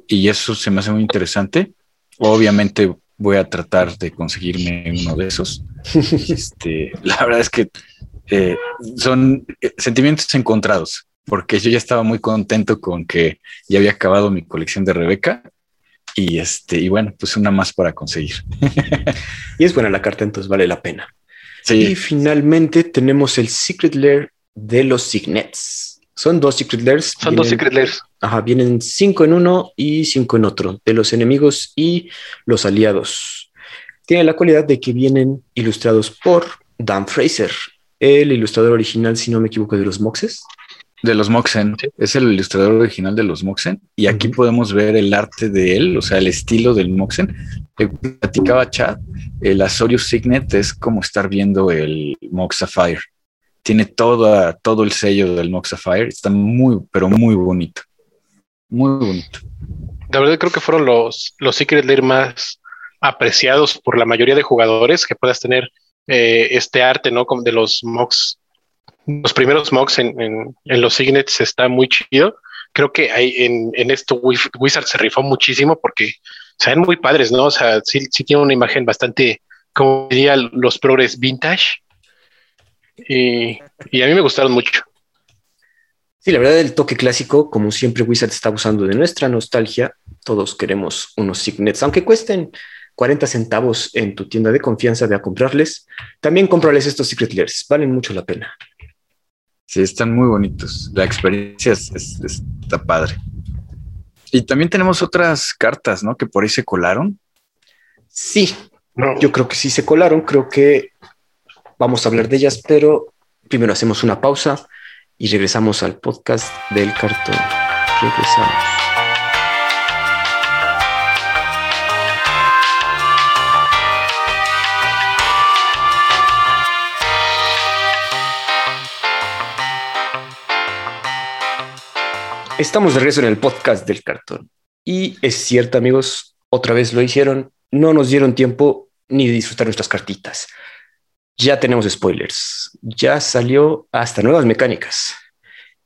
Speaker 1: y eso se me hace muy interesante. Obviamente voy a tratar de conseguirme uno de esos. Este, la verdad es que eh, son eh, sentimientos encontrados, porque yo ya estaba muy contento con que ya había acabado mi colección de Rebeca. Y este, y bueno, pues una más para conseguir.
Speaker 2: Y es buena la carta, entonces vale la pena. Y
Speaker 1: Sí,
Speaker 2: finalmente tenemos el Secret Lair de los Signets. Son dos Secret Lairs.
Speaker 3: Son dos Secret Lairs.
Speaker 2: Ajá, vienen cinco en uno y cinco en otro, de los enemigos y los aliados. Tiene la cualidad de que vienen ilustrados por Dan Fraser, el ilustrador original, si no me equivoco, de los Moxes.
Speaker 1: De los Moxen.
Speaker 3: Sí.
Speaker 1: Es el ilustrador original de los Moxen. Y aquí podemos ver el arte de él, o sea, el estilo del Moxen. Le platicaba Chad, el Azorius Signet es como estar viendo el Mox Sapphire. Tiene toda, todo el sello del Mox Sapphire. Está muy, pero muy bonito. Muy bonito.
Speaker 3: La verdad creo que fueron los, los Secret Lair más apreciados por la mayoría de jugadores que puedas tener eh, este arte, ¿no? Como de los mocks. Los primeros mocks en, los Signets está muy chido. Creo que hay en, esto Wizard se rifó muchísimo porque se ven muy padres, ¿no? O sea, sí, tiene una imagen bastante, como diría los progres vintage. Y, a mí me gustaron mucho.
Speaker 2: Sí, la verdad, el toque clásico, como siempre, Wizard está abusando de nuestra nostalgia. Todos queremos unos Signets, aunque cuesten 40 centavos en tu tienda de confianza de a comprarles. También cómprales estos Secret Lairs, valen mucho la pena.
Speaker 1: Sí, están muy bonitos. La experiencia es- es- está padre. Y también tenemos otras cartas, ¿no? Que por ahí se colaron.
Speaker 2: Sí,
Speaker 3: ¿no?
Speaker 2: yo creo que sí se colaron, creo que vamos a hablar de ellas, pero primero hacemos una pausa y regresamos al podcast del cartón. Regresamos. Estamos de regreso en el podcast del cartón. Y es cierto, amigos, otra vez lo hicieron. No nos dieron tiempo ni de disfrutar nuestras cartitas. Ya tenemos spoilers. Ya salió hasta nuevas mecánicas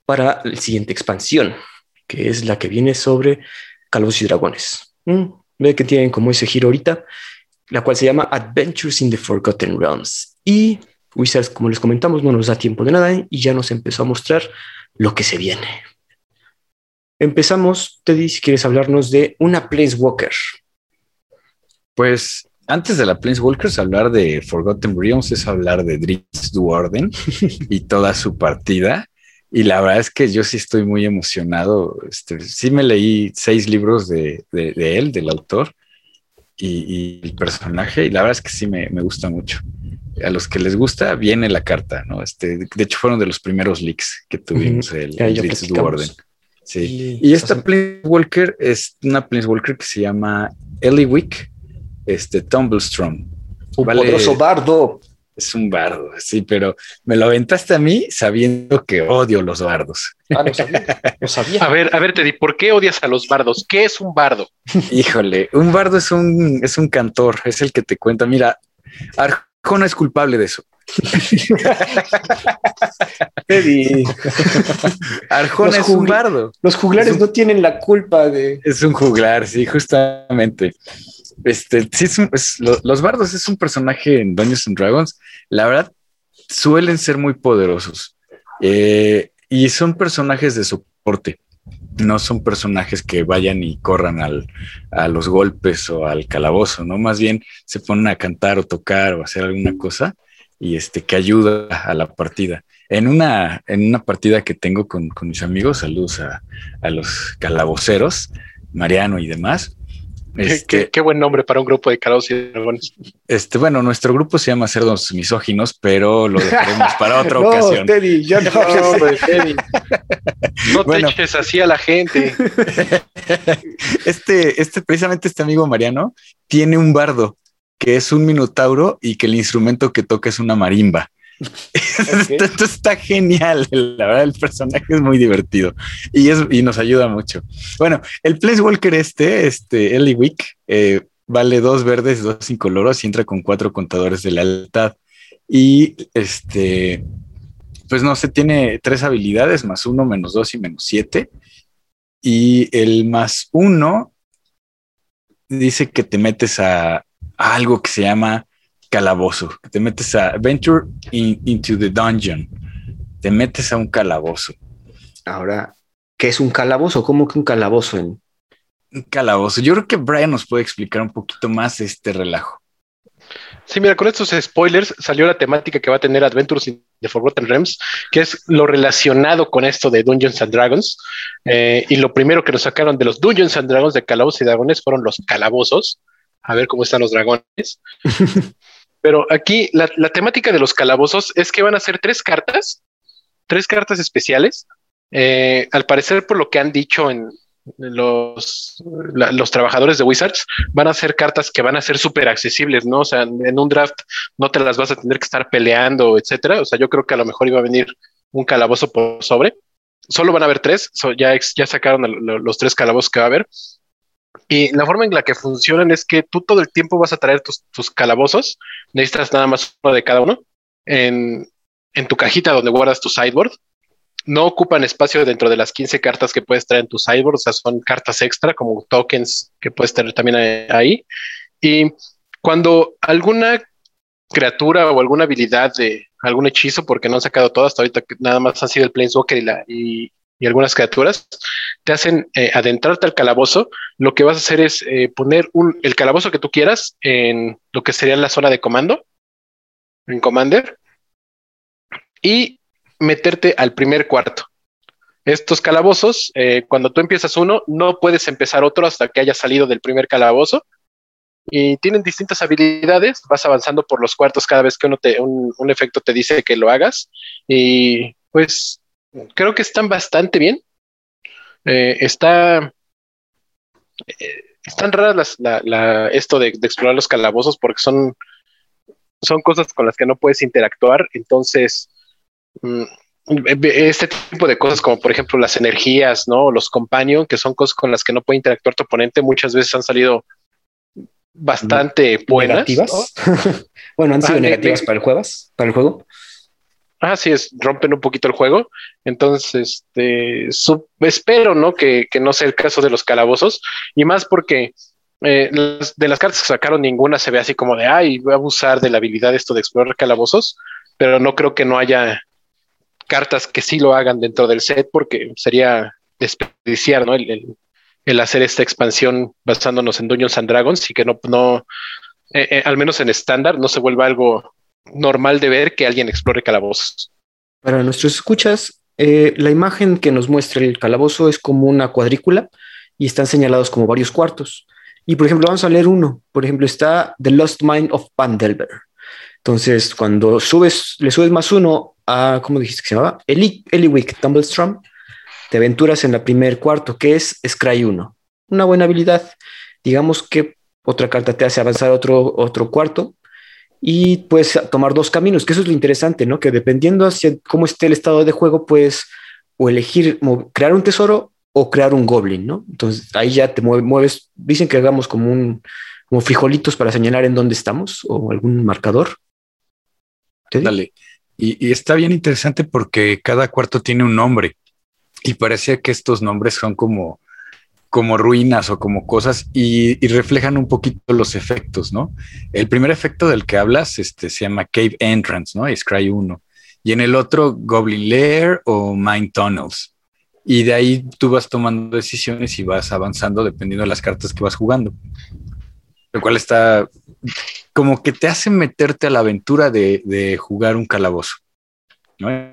Speaker 2: para la siguiente expansión, que es la que viene sobre Calvos y Dragones. Mm, Ve que tienen como ese giro ahorita, la cual se llama Adventures in the Forgotten Realms. Y Wizards, como les comentamos, no nos da tiempo de nada y ya nos empezó a mostrar lo que se viene. Empezamos, Teddy, si quieres hablarnos de una Planeswalker.
Speaker 1: Pues antes de la Planeswalkers, hablar de Forgotten Realms es hablar de Drizzt Duorden y toda su partida. Y la verdad es que yo sí estoy muy emocionado. Este, sí me leí seis libros de, de- de él, del autor, y, y el personaje, y la verdad es que sí me, me gusta mucho. A los que les gusta, viene la carta, ¿no? Este, de hecho, fueron de los primeros leaks que tuvimos, el,
Speaker 2: Ya,
Speaker 1: el. Duorden. Sí. Y esta Planeswalker es una Planeswalker que se llama Eliwick, este Tumblestrom.
Speaker 2: un
Speaker 1: vale.
Speaker 2: poderoso bardo.
Speaker 1: Es un bardo, sí, pero me lo aventaste a mí sabiendo que odio los bardos.
Speaker 2: Ah, no sabía. No sabía.
Speaker 3: A ver, a ver, Teddy, ¿por qué odias a los bardos? ¿Qué es un bardo?
Speaker 1: Híjole, un bardo es un, es un cantor, es el que te cuenta. Mira, Arjona es culpable de eso. Arjona
Speaker 2: Los
Speaker 1: es un bardo.
Speaker 2: los juglares
Speaker 1: un-
Speaker 2: no tienen la culpa de.
Speaker 1: Es un juglar, sí, justamente. Este, sí, es un- es- lo- los bardos es un personaje en Dungeons and Dragons. La verdad, suelen ser muy poderosos Eh, y son personajes de soporte. No son personajes que vayan y corran al, a los golpes o al calabozo, ¿no? Más bien se ponen a cantar o tocar o hacer alguna cosa y este que ayuda a la partida. en una, en una partida que tengo con, con mis amigos, saludos a, a los calaboceros, Mariano y demás.
Speaker 3: Este, qué, buen nombre para un grupo de calabozos y dragones.
Speaker 1: Este, bueno, nuestro grupo se llama Cerdos Misóginos, pero lo dejaremos para otra ocasión.
Speaker 2: Teddy, ya no, hombre, Teddy.
Speaker 3: No te eches así a la gente.
Speaker 1: Este, este, precisamente este amigo Mariano tiene un bardo que es un minotauro y que el instrumento que toca es una marimba. Esto está genial. La verdad, el personaje es muy divertido y, es, y nos ayuda mucho. Bueno, el Walker este, este Eliwick, eh, vale dos verdes, dos incoloros y entra con cuatro contadores de lealtad. Y este, pues no sé, tiene tres habilidades, más uno, menos dos y menos siete. Y el más uno dice que te metes a algo que se llama calabozo, te metes a Venture into the Dungeon, te metes a un calabozo.
Speaker 2: Ahora, ¿qué es un calabozo? ¿Cómo que un calabozo en?
Speaker 1: Un calabozo. Yo creo que Brian nos puede explicar un poquito más este relajo.
Speaker 3: Sí, mira, con estos spoilers salió la temática que va a tener Adventures in the Forgotten Realms, que es lo relacionado con esto de Dungeons and Dragons. Eh, y lo primero que nos sacaron de los Dungeons and Dragons de Calabozos y Dragones fueron los calabozos. A ver cómo están los dragones. Pero aquí la, temática de los calabozos es que van a ser tres cartas, tres cartas especiales. Eh, al parecer, por lo que han dicho en los, los trabajadores de Wizards, van a ser cartas que van a ser súper accesibles, ¿no? O sea, en un draft no te las vas a tener que estar peleando, etcétera. O sea, yo creo que a lo mejor iba a venir un calabozo por sobre. Solo van a haber tres, ya, ya sacaron los tres calabozos que va a haber. Y la forma en la que funcionan es que tú todo el tiempo vas a traer tus, calabozos, necesitas nada más uno de cada uno en, tu cajita donde guardas tu sideboard. No ocupan espacio dentro de las 15 cartas que puedes traer en tu sideboard, o sea, son cartas extra como tokens que puedes tener también ahí. Y cuando alguna criatura o alguna habilidad de algún hechizo, porque no han sacado todo hasta ahorita, nada más han sido el Planeswalker y, la, y, y algunas criaturas, te hacen eh, adentrarte al calabozo, lo que vas a hacer es eh, poner el calabozo que tú quieras en lo que sería la zona de comando, en Commander, y meterte al primer cuarto. Estos calabozos, eh, cuando tú empiezas uno, no puedes empezar otro hasta que haya salido del primer calabozo. Y tienen distintas habilidades, vas avanzando por los cuartos cada vez que uno te, un efecto te dice que lo hagas. Y pues creo que están bastante bien. Eh, está. Eh, están raras las, esto de, explorar los calabozos porque son, son cosas con las que no puedes interactuar. Entonces, mm, este tipo de cosas, como por ejemplo las energías, ¿no? Los companion, que son cosas con las que no puede interactuar tu oponente, muchas veces han salido bastante buenas.
Speaker 2: ¿Negativas? bueno, han sido negativas para el juego, para el juego.
Speaker 3: Ah, sí, es, rompen un poquito el juego. Entonces, este, espero, ¿no? Que, no sea el caso de los calabozos. Y más porque eh, de las cartas que sacaron, ninguna se ve así como de, ay, voy a abusar de la habilidad esto de explorar calabozos. Pero no creo que no haya cartas que sí lo hagan dentro del set porque sería desperdiciar, ¿no? El, hacer esta expansión basándonos en Dungeons and Dragons y que no, no eh, eh, al menos en estándar, no se vuelva algo normal de ver que alguien explore calabozos.
Speaker 2: Para nuestros escuchas, eh, la imagen que nos muestra el calabozo es como una cuadrícula y están señalados como varios cuartos. Y por ejemplo, vamos a leer uno. Por ejemplo, está The Lost Mind of Pandelver. Entonces, cuando subes, le subes más uno a, ¿cómo dijiste que se llamaba? Eli, Eliwick Tumblestrom, te aventuras en la primer cuarto, que es Scry 1. Una buena habilidad. Digamos que otra carta te hace avanzar otro, otro cuarto y puedes tomar dos caminos, que eso es lo interesante, ¿no? Que dependiendo hacia cómo esté el estado de juego, puedes o elegir crear un tesoro o crear un goblin, ¿no? Entonces ahí ya te mueves, dicen que hagamos como un como frijolitos para señalar en dónde estamos o algún marcador.
Speaker 1: Dale. Y, y, está bien interesante porque cada cuarto tiene un nombre y parecía que estos nombres son como como ruinas o como cosas y, reflejan un poquito los efectos, ¿no? El primer efecto del que hablas este, se llama Cave Entrance, ¿no? Es Cry 1. Y en el otro, Goblin Lair o Mind Tunnels. Y de ahí tú vas tomando decisiones y vas avanzando dependiendo de las cartas que vas jugando. Lo cual está como que te hace meterte a la aventura de, de jugar un calabozo.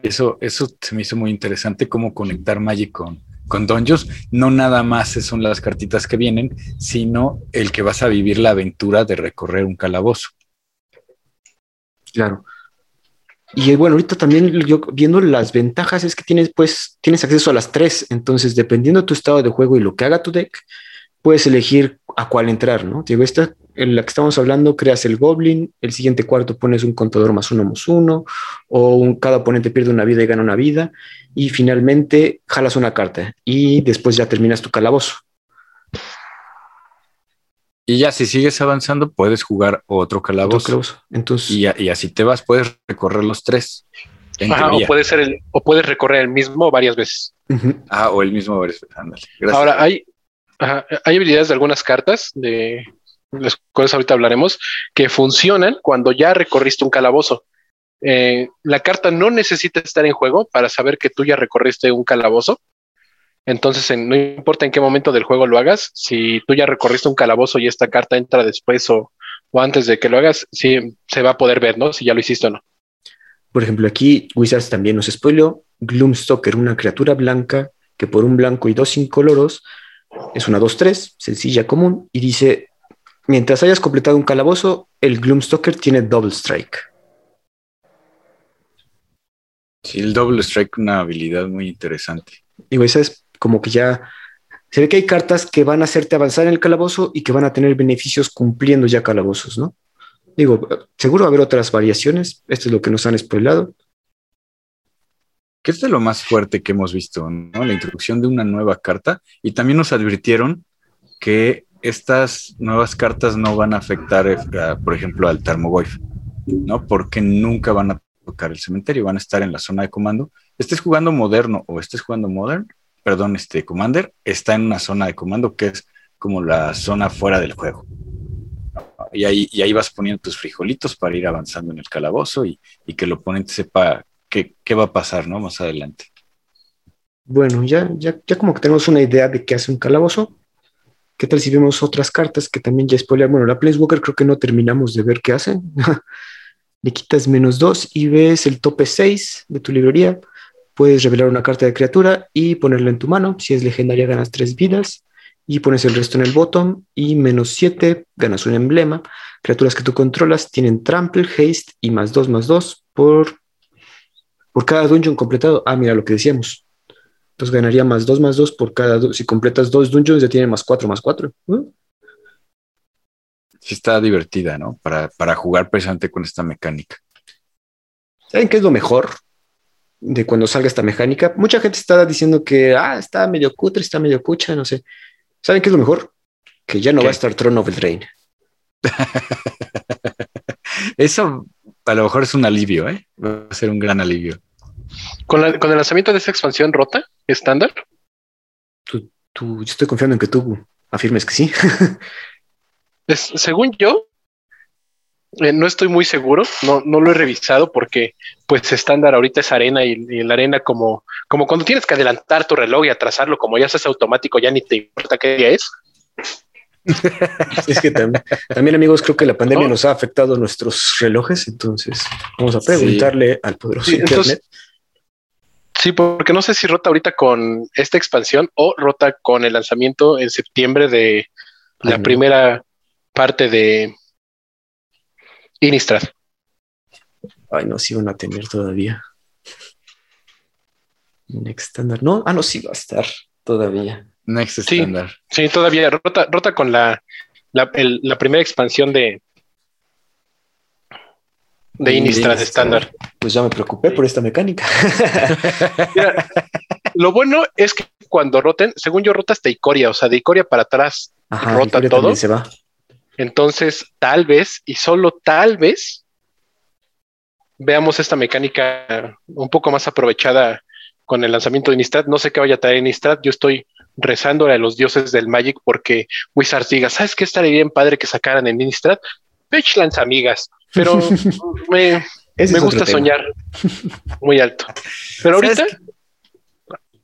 Speaker 1: Eso, eso se me hizo muy interesante, cómo conectar Magic con, con Dungeons. No nada más son las cartitas que vienen, sino el que vas a vivir la aventura de recorrer un calabozo.
Speaker 2: Claro. Y bueno, ahorita también yo viendo las ventajas es que tienes, pues, tienes acceso a las tres. Entonces, dependiendo de tu estado de juego y lo que haga tu deck, puedes elegir a cuál entrar, ¿no? Digo, esta en la que estamos hablando, creas el Goblin, el siguiente cuarto pones un contador más uno más uno, o cada oponente pierde una vida y gana una vida, y finalmente jalas una carta y después ya terminas tu calabozo.
Speaker 1: Y ya si sigues avanzando, puedes jugar otro calabozo. Entonces, y, así te vas, puedes recorrer los tres.
Speaker 3: o, puede ser el, o puedes recorrer el mismo varias veces.
Speaker 1: Ah, o el mismo varias veces.
Speaker 3: Ahora, hay, hay habilidades de algunas cartas de, las cuales ahorita hablaremos, que funcionan cuando ya recorriste un calabozo. Eh, la carta no necesita estar en juego para saber que tú ya recorriste un calabozo. Entonces, no importa en qué momento del juego lo hagas, si tú ya recorriste un calabozo y esta carta entra después o, antes de que lo hagas, sí se va a poder ver, ¿no? Si ya lo hiciste o no.
Speaker 2: Por ejemplo, aquí Wizards también nos spoiló Gloomstalker, una criatura blanca que por un blanco y dos incoloros es una 2-3, sencilla, común, y dice Mientras hayas completado un calabozo, el Gloomstalker tiene Double Strike.
Speaker 1: Sí, el Double Strike, una habilidad muy interesante.
Speaker 2: Digo, esa es como que ya se ve que hay cartas que van a hacerte avanzar en el calabozo y que van a tener beneficios cumpliendo ya calabozos, ¿no? Digo, seguro va a haber otras variaciones. Esto es lo que nos han spoilado.
Speaker 1: Que es de lo más fuerte que hemos visto, ¿no? La introducción de una nueva carta. Y también nos advirtieron que estas nuevas cartas no van a afectar, eh, por ejemplo, al Tarmogoyf, ¿no? Porque nunca van a tocar el cementerio, van a estar en la zona de comando. Estés jugando moderno o estés jugando modern, perdón, este Commander, está en una zona de comando que es como la zona fuera del juego. Y ahí, y ahí vas poniendo tus frijolitos para ir avanzando en el calabozo y, que el oponente sepa qué, qué, va a pasar, ¿no? Más adelante.
Speaker 2: Bueno, ya, ya, ya como que tenemos una idea de qué hace un calabozo. ¿Qué tal si vemos otras cartas que también ya spoiler? Bueno, la Walker creo que no terminamos de ver qué hacen. Le quitas menos dos y ves el tope 6 de tu librería. Puedes revelar una carta de criatura y ponerla en tu mano. Si es legendaria, ganas tres vidas y pones el resto en el bottom. Y menos 7, ganas un emblema. Criaturas que tú controlas tienen trample, haste y más 2 más 2 por, por cada dungeon completado. Ah, mira lo que decíamos. Entonces ganaría más 2 más 2 por cada. Si completas dos dungeons, ya tiene más 4 más 4.
Speaker 1: Sí, está divertida, ¿no? Para, para jugar precisamente con esta mecánica.
Speaker 2: ¿Saben qué es lo mejor de cuando salga esta mecánica? Mucha gente está diciendo que ah, está medio cutre, está medio cucha, no sé. ¿Saben qué es lo mejor? Que ya no va a estar Throne of the Drain.
Speaker 1: Eso a lo mejor es un alivio, ¿eh? Va a ser un gran alivio.
Speaker 3: Con, el lanzamiento de esa expansión rota estándar.
Speaker 2: Tú, yo estoy confiando en que tú afirmes que sí.
Speaker 3: según yo, eh, no estoy muy seguro, no, no lo he revisado porque pues estándar ahorita es arena y, la arena como, como cuando tienes que adelantar tu reloj y atrasarlo, como ya es automático, ya ni te importa qué día es.
Speaker 2: es que también, amigos, creo que la pandemia nos ha afectado nuestros relojes, entonces vamos a preguntarle al poderoso Internet.
Speaker 3: Sí, porque no sé si rota ahorita con esta expansión o rota con el lanzamiento en septiembre de la primera parte de Innistrad.
Speaker 2: Ay, no, sí van a tener todavía. Next Standard. No, ah, no, sí va a estar todavía.
Speaker 1: Next Standard.
Speaker 3: Sí, todavía rota, rota con la, la primera expansión de, de Innistrad estándar.
Speaker 2: Pues ya me preocupé por esta mecánica.
Speaker 3: lo bueno es que cuando roten, según yo, rota hasta Icoria, o sea, de Icoria para atrás rota todo. Se va. Entonces, tal vez, y solo tal vez, veamos esta mecánica un poco más aprovechada con el lanzamiento de Innistrad. No sé qué vaya a traer Innistrad. Yo estoy rezándole a los dioses del Magic porque Wizards diga, ¿sabes qué estaría bien padre que sacaran en Innistrad? Pitchlands, amigas. Pero me, gusta soñar muy alto. Pero ahorita,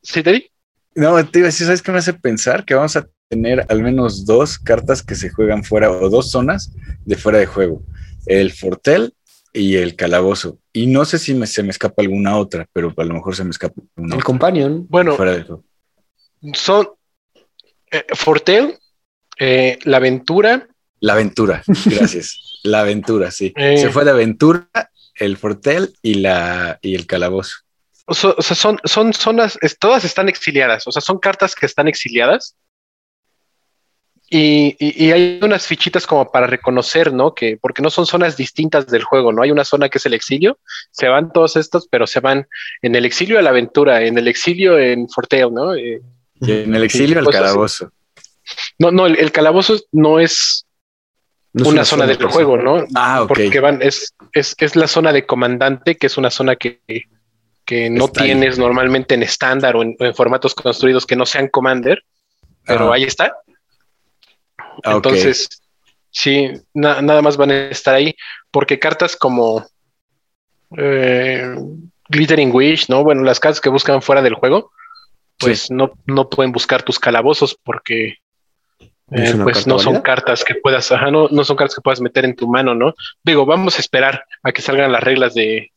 Speaker 3: ¿sí te di?
Speaker 1: No, te iba a decir, ¿sabes qué me hace pensar? Que vamos a tener al menos dos cartas que se juegan fuera o dos zonas de fuera de juego. El Fortel y el calabozo. Y no sé si me- se me escapa alguna otra, pero a lo mejor se me escapa una
Speaker 2: El
Speaker 1: otra
Speaker 2: companion.
Speaker 3: Bueno,
Speaker 1: fuera del juego.
Speaker 3: son eh, Fortel, eh, la aventura,
Speaker 1: La aventura, gracias. la aventura, sí.
Speaker 3: Eh.
Speaker 1: Se fue la aventura, el fortel y, la, y el calabozo.
Speaker 3: o sea, son, son zonas, es- todas están exiliadas, o sea, son cartas que están exiliadas. Y, y- y hay unas fichitas como para reconocer, ¿no? Que porque no son zonas distintas del juego, ¿no? Hay una zona que es el exilio, se van todos estos, pero se van en el exilio a la aventura, en el exilio en Forteo, ¿no? Eh,
Speaker 1: Y en el exilio,
Speaker 3: así.
Speaker 1: calabozo.
Speaker 3: no, no, el, el calabozo no es
Speaker 2: No
Speaker 3: una, zona del juego, ¿no?
Speaker 1: Ah, ok.
Speaker 3: Porque van, es, es, es la zona de comandante, que es una zona que, que no
Speaker 1: Está ahí.
Speaker 3: tienes normalmente en estándar o en, formatos construidos que no sean Commander, pero
Speaker 1: Ah,
Speaker 3: ahí está.
Speaker 1: ah.
Speaker 3: Entonces, sí, na- nada más van a estar ahí, porque cartas como eh, Glittering Wish, ¿no? Bueno, las cartas que buscan fuera del juego, pues no, no pueden buscar tus calabozos porque
Speaker 2: ¿No es
Speaker 3: eh, pues no son cartas que puedas, ajá, no, no son cartas que puedas meter en tu mano, ¿no? Digo, vamos a esperar a que salgan las reglas de,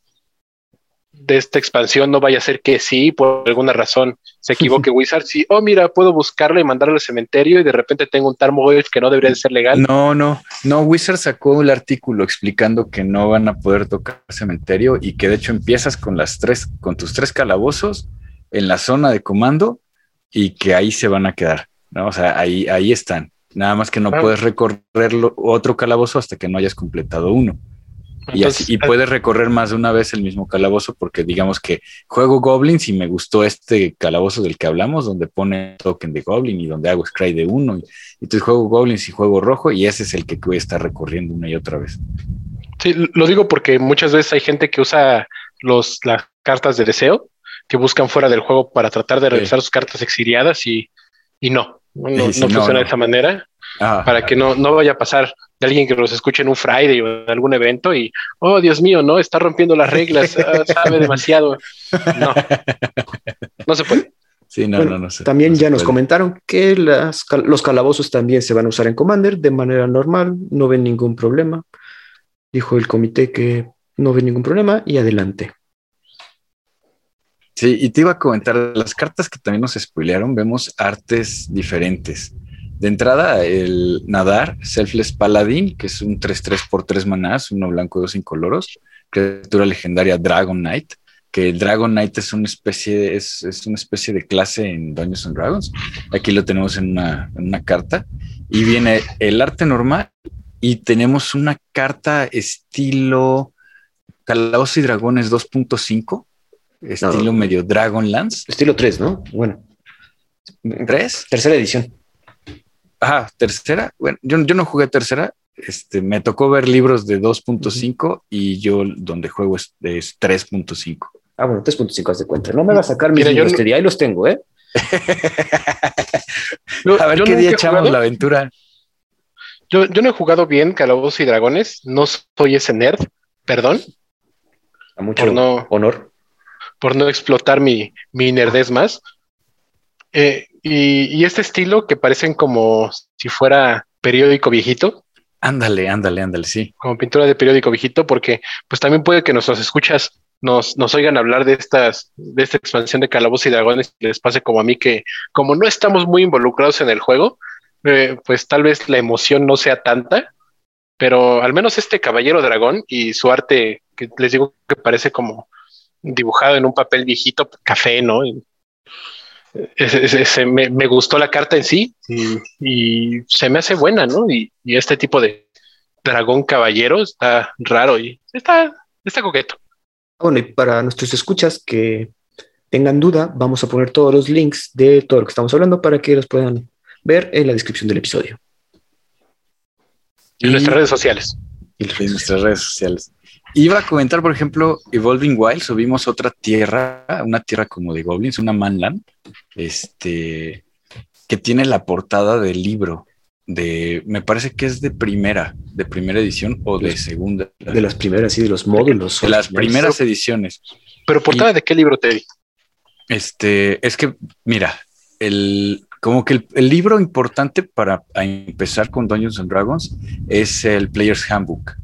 Speaker 3: de esta expansión, no vaya a ser que sí, por alguna razón se equivoque Wizard, sí, oh mira, puedo buscarlo y mandarlo al cementerio y de repente tengo un Tarmogoyf que no debería de ser legal.
Speaker 1: No, no, no. Wizard sacó el artículo explicando que no van a poder tocar cementerio y que de hecho empiezas con las tres, con tus tres calabozos en la zona de comando y que ahí se van a quedar. ¿No? O sea, ahí, ahí están. Nada más que no puedes recorrer lo- otro calabozo hasta que no hayas completado uno. Y, así, y puedes recorrer más de una vez el mismo calabozo porque digamos que juego Goblins y me gustó este calabozo del que hablamos donde pone token de Goblin y donde hago Scry de uno. Y, entonces juego Goblins y juego rojo y ese es el que voy a estar recorriendo una y otra vez.
Speaker 3: Sí, lo digo porque muchas veces hay gente que usa los, las cartas de deseo que buscan fuera del juego para tratar de
Speaker 1: Sí.
Speaker 3: revisar sus cartas exiliadas y, y no, no, no
Speaker 1: no,
Speaker 3: funciona
Speaker 1: no.
Speaker 3: de esa manera
Speaker 1: Ah,
Speaker 3: para que no, no vaya a pasar de alguien que los escuche en un Friday o en algún evento y, oh Dios mío, no, está rompiendo las reglas, ah, sabe demasiado. No, no se puede.
Speaker 1: sí, no,
Speaker 2: Bueno,
Speaker 1: no, no sé.
Speaker 2: También
Speaker 1: no se
Speaker 2: ya nos comentaron que las los calabozos también se van a usar en Commander de manera normal, no ven ningún problema. Dijo el comité que no ven ningún problema y adelante.
Speaker 1: Sí, y te iba a comentar, las cartas que también nos spoilearon, vemos artes diferentes. De entrada, el Nadar, Selfless Paladin, que es un 3-3 por 3 manás, uno blanco y dos incoloros, criatura legendaria Dragon Knight, que Dragon Knight es una especie es, es una especie de clase en Dungeons and Dragons. Aquí lo tenemos en una, en una carta. Y viene el arte normal y tenemos una carta estilo Calabozos y Dragones 2.5, estilo
Speaker 2: No.
Speaker 1: medio Dragonlance.
Speaker 2: Estilo 3, ¿no? Bueno.
Speaker 1: ¿Tres?
Speaker 2: Tercera edición.
Speaker 1: Ajá, tercera. Bueno, yo, yo no jugué tercera. Este, me tocó ver libros de 2.5 y yo donde juego es, es 3.5.
Speaker 2: Ah, bueno, 3.5 haz de cuenta. No me va a sacar mis
Speaker 3: Mira, yo no-
Speaker 2: Teddy, ahí los tengo, ¿eh?
Speaker 1: A ver qué día echamos
Speaker 3: jugado-
Speaker 1: la aventura.
Speaker 3: Yo, yo no he jugado bien Calabozos y Dragones, no soy ese nerd, perdón,
Speaker 2: A mucho
Speaker 3: no,
Speaker 2: honor.
Speaker 3: Por no explotar mi, mi nerdez más. Eh, y, y este estilo que parecen como si fuera periódico viejito,
Speaker 1: Ándale, ándale, ándale, sí.
Speaker 3: como pintura de periódico viejito, porque pues también puede que nuestros escuchas nos, nos oigan hablar de estas, de esta expansión de Calabozos y Dragones y les pase como a mí que como no estamos muy involucrados en el juego, eh, pues tal vez la emoción no sea tanta, pero al menos este caballero dragón y su arte, que les digo que parece como dibujado en un papel viejito, café, ¿no? Y, ese- ese- ese- me, me gustó la carta en sí y, y se me hace buena, ¿no? Y, y este tipo de dragón caballero está raro y está, está coqueto.
Speaker 2: Bueno, y para nuestros escuchas que tengan duda, vamos a poner todos los links de todo lo que estamos hablando para que los puedan ver en la descripción del episodio.
Speaker 3: En
Speaker 1: Y-
Speaker 3: nuestras redes sociales.
Speaker 2: Y
Speaker 1: nuestras redes sociales. Iba a comentar, por ejemplo, Evolving Wild, subimos otra tierra, una tierra como de goblins, una manland, este, que tiene la portada del libro de, me parece que es de primera, de primera edición o de segunda.
Speaker 2: de las primeras y de los módulos.
Speaker 1: de las primeras ediciones.
Speaker 3: Pero portada de qué libro, Teddy?
Speaker 1: Este, es que, mira, el, como que el, el libro importante para a empezar con Dungeons and Dragons es el Player's Handbook.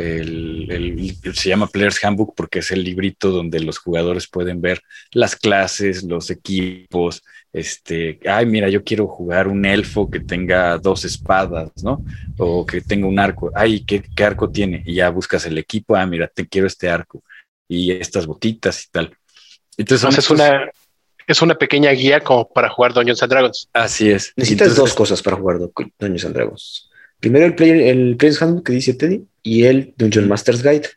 Speaker 1: Se llama Player's Handbook porque es el librito donde los jugadores pueden ver las clases, los equipos, este, ay, mira, yo quiero jugar un elfo que tenga dos espadas, ¿no? O que tenga un arco, ay, ¿qué, qué arco tiene? Y ya buscas el equipo, ah, mira, te quiero este arco y estas botitas y tal.
Speaker 3: Entonces, es una es una pequeña guía como para jugar Dungeons and Dragons.
Speaker 1: Así es.
Speaker 2: Necesitas dos cosas para jugar Dungeons and Dragons. Primero el player, el Player's Handbook que dice Teddy y el Dungeon Master's Guide,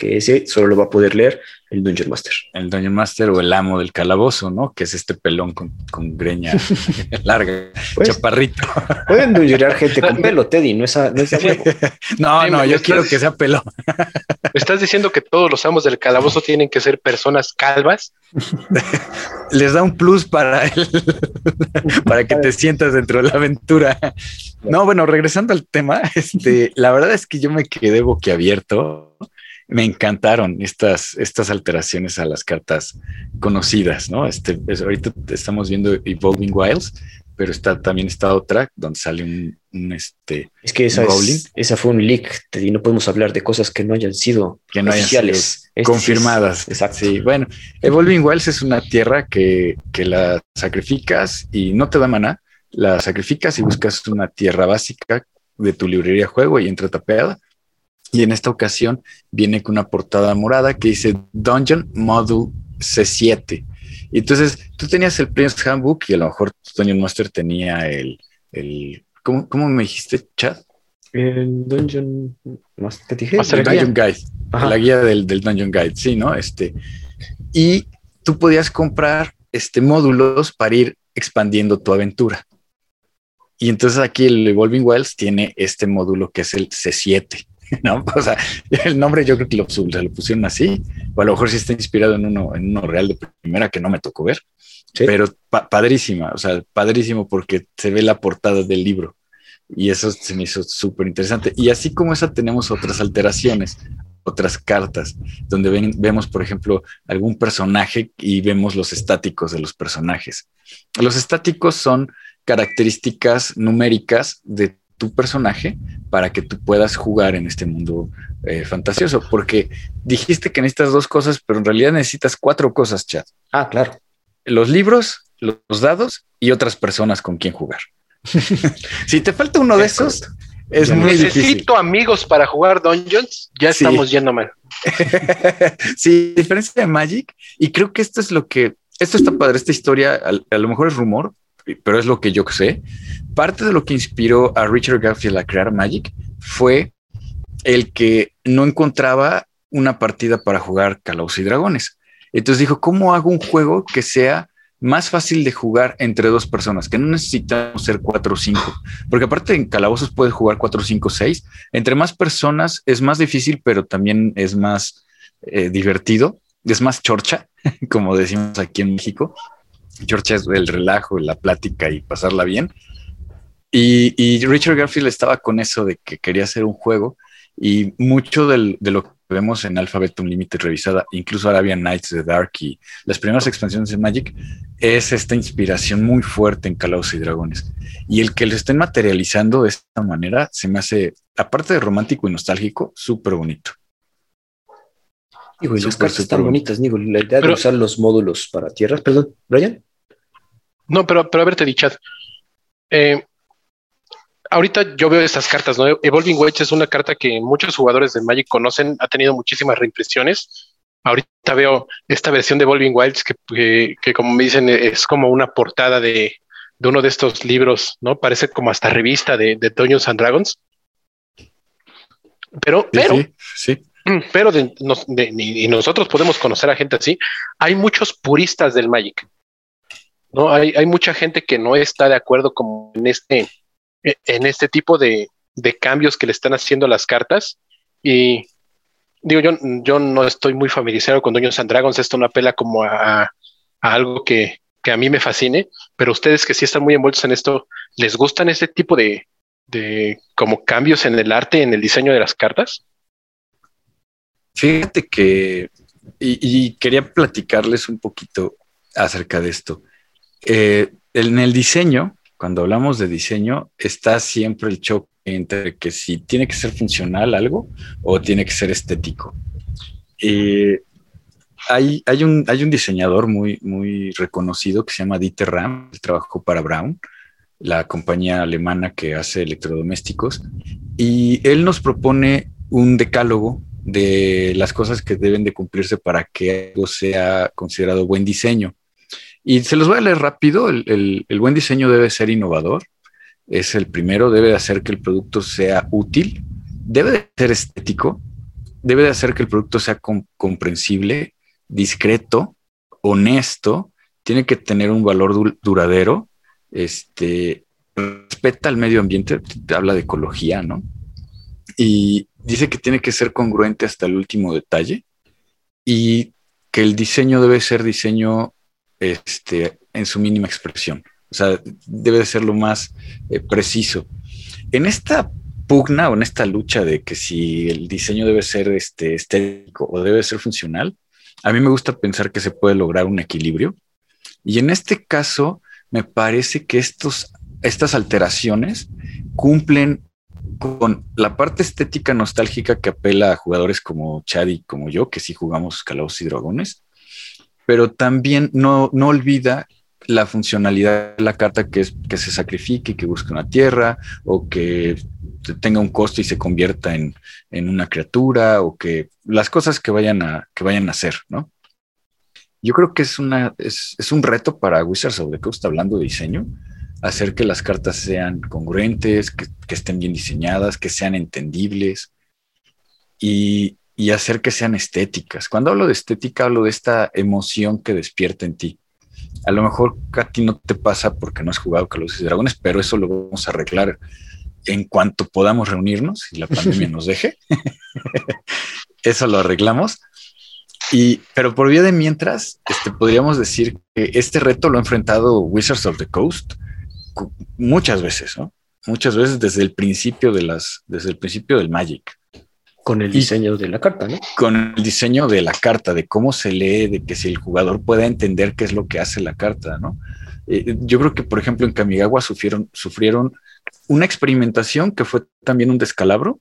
Speaker 2: que ese solo lo va a poder leer el Dungeon Master.
Speaker 1: El Dungeon Master o el amo del calabozo, ¿no? Que es este pelón con, greña larga, pues, chaparrito.
Speaker 2: Pueden dungeonear gente con pelo, Teddy, no es a, no,
Speaker 1: no, no, yo quiero que sea pelón.
Speaker 3: estás diciendo que todos los amos del calabozo tienen que ser personas calvas?
Speaker 1: Les da un plus para el, para que te sientas dentro de la aventura. No, bueno, regresando al tema, este, la verdad es que yo me quedé boquiabierto me encantaron estas, estas alteraciones a las cartas conocidas, ¿no? Este, ahorita estamos viendo Evolving Wilds, pero está, también está otra donde sale un, este.
Speaker 2: Es que esa, esa fue un leak y no podemos hablar de cosas que no hayan sido
Speaker 1: que no oficiales, este confirmadas. exacto. Sí, bueno, Evolving Wilds es una tierra que, que la sacrificas y no te da maná, la sacrificas y buscas una tierra básica de tu librería juego y entra tapeada y en esta ocasión viene con una portada morada que dice Dungeon Module C7. Y entonces tú tenías el Prince Handbook y a lo mejor Dungeon Master tenía el, el ¿cómo, ¿cómo, me dijiste, chat?
Speaker 2: El Dungeon
Speaker 1: Master, Dungeon Guide, la guía del, del, Dungeon Guide, sí, ¿no? Este, y tú podías comprar este, módulos para ir expandiendo tu aventura. Y entonces aquí el Evolving Wilds tiene este módulo que es el C7. ¿no? O sea, el nombre yo creo que lo, se lo pusieron así, o a lo mejor sí está inspirado en uno, en uno real de primera que no me tocó ver, pero padrísima, o sea, padrísimo porque se ve la portada del libro y eso se me hizo súper interesante. Y así como esa tenemos otras alteraciones, otras cartas, donde vemos, por ejemplo, algún personaje y vemos los estáticos de los personajes. Los estáticos son características numéricas de tu personaje para que tú puedas jugar en este mundo eh, fantasioso, porque dijiste que necesitas dos cosas, pero en realidad necesitas cuatro cosas, chat.
Speaker 2: Ah, claro.
Speaker 1: Los libros, los dados y otras personas con quien jugar. si te falta uno de esos, es muy
Speaker 3: Necesito amigos para jugar Dungeons, ya estamos yendo mal.
Speaker 1: sí, diferencia de Magic, y creo que esto es lo que, esto está padre, esta historia, a lo mejor es rumor, pero es lo que yo sé, parte de lo que inspiró a Richard Garfield a crear Magic fue el que no encontraba una partida para jugar Calabozos y Dragones. Entonces dijo, ¿cómo hago un juego que sea más fácil de jugar entre dos personas, que no necesitamos ser cuatro o cinco, porque aparte en calabozos puedes jugar cuatro, cinco, seis. Entre más personas es más difícil, pero también es más eh, divertido, es más chorcha, como decimos aquí en México. George es el relajo, la plática y pasarla bien. Y, Richard Garfield estaba con eso de que quería hacer un juego y mucho de lo que vemos en Alphabet Unlimited revisada, incluso Arabian Nights de Dark y las primeras expansiones de Magic, es esta inspiración muy fuerte en Calabozos y Dragones. Y el que lo estén materializando de esta manera se me hace, aparte de romántico y nostálgico, súper bonito.
Speaker 2: Digo, y las cartas están bonitas, digo, la idea de usar los módulos para tierras, perdón, Brian.
Speaker 3: No, pero, pero a ver, te chat. Eh, ahorita yo veo estas cartas, ¿no? Evolving Wedge es una carta que muchos jugadores de Magic conocen, ha tenido muchísimas reimpresiones. Ahorita veo esta versión de Evolving Wilds que, que, como me dicen, es como una portada de, de, uno de estos libros, ¿no? Parece como hasta revista de, de Dungeons and Dragons. Pero, pero, sí, pero y nosotros podemos conocer a gente así. Hay muchos puristas del Magic. ¿No? Hay, hay mucha gente que no está de acuerdo como en este, en este tipo de, de cambios que le están haciendo las cartas. Y digo, yo, yo no estoy muy familiarizado con Dungeons and Dragons, esto no apela como a, a algo que, que, a mí me fascine, pero ustedes que sí están muy envueltos en esto, ¿les gustan este tipo de, de como cambios en el arte, en el diseño de las cartas?
Speaker 1: Fíjate que, y quería platicarles un poquito acerca de esto. Eh, en el diseño, cuando hablamos de diseño, está siempre el choque entre que si tiene que ser funcional algo o tiene que ser estético. Eh, hay, un, diseñador muy, reconocido que se llama Dieter Ram, trabajó para Brown, la compañía alemana que hace electrodomésticos, y él nos propone un decálogo de las cosas que deben de cumplirse para que algo sea considerado buen diseño. Y se los voy a leer rápido. El, el, buen diseño debe ser innovador. Es el primero. Debe de hacer que el producto sea útil. Debe de ser estético. Debe de hacer que el producto sea comprensible, discreto, honesto. Tiene que tener un valor duradero. Este, respeta al medio ambiente. Te habla de ecología, ¿no? Y dice que tiene que ser congruente hasta el último detalle y que el diseño debe ser diseño este, en su mínima expresión. O sea, debe de ser lo más eh, preciso. En esta pugna o en esta lucha de que si el diseño debe ser este, estético o debe ser funcional, a mí me gusta pensar que se puede lograr un equilibrio. Y en este caso, me parece que estos, estas alteraciones cumplen con la parte estética nostálgica que apela a jugadores como Chad y como yo, que sí jugamos Calabozos y Dragones, pero también no, no olvida la funcionalidad de la carta que es que se sacrifique, que busque una tierra o que tenga un costo y se convierta en, una criatura o que las cosas que vayan a, que vayan a hacer, ¿no? Yo creo que es, una, es, un reto para Wizards of the Coast hablando de diseño, hacer que las cartas sean congruentes, que, que estén bien diseñadas, que sean entendibles y, y hacer que sean estéticas. Cuando hablo de estética, hablo de esta emoción que despierta en ti. A lo mejor a ti no te pasa porque no has jugado Calabozos y Dragones, pero eso lo vamos a arreglar en cuanto podamos reunirnos y la pandemia nos deje. eso lo arreglamos. Y, pero por vía de mientras, este, podríamos decir que este reto lo ha enfrentado Wizards of the Coast muchas veces, ¿no? Muchas veces desde el principio de las, desde el principio del Magic.
Speaker 2: Con el diseño de la carta, ¿no?
Speaker 1: Con el diseño de la carta, de cómo se lee, de que si el jugador pueda entender qué es lo que hace la carta, ¿no? Eh, yo creo que, por ejemplo, en Kamigawa sufrieron, sufrieron una experimentación que fue también un descalabro,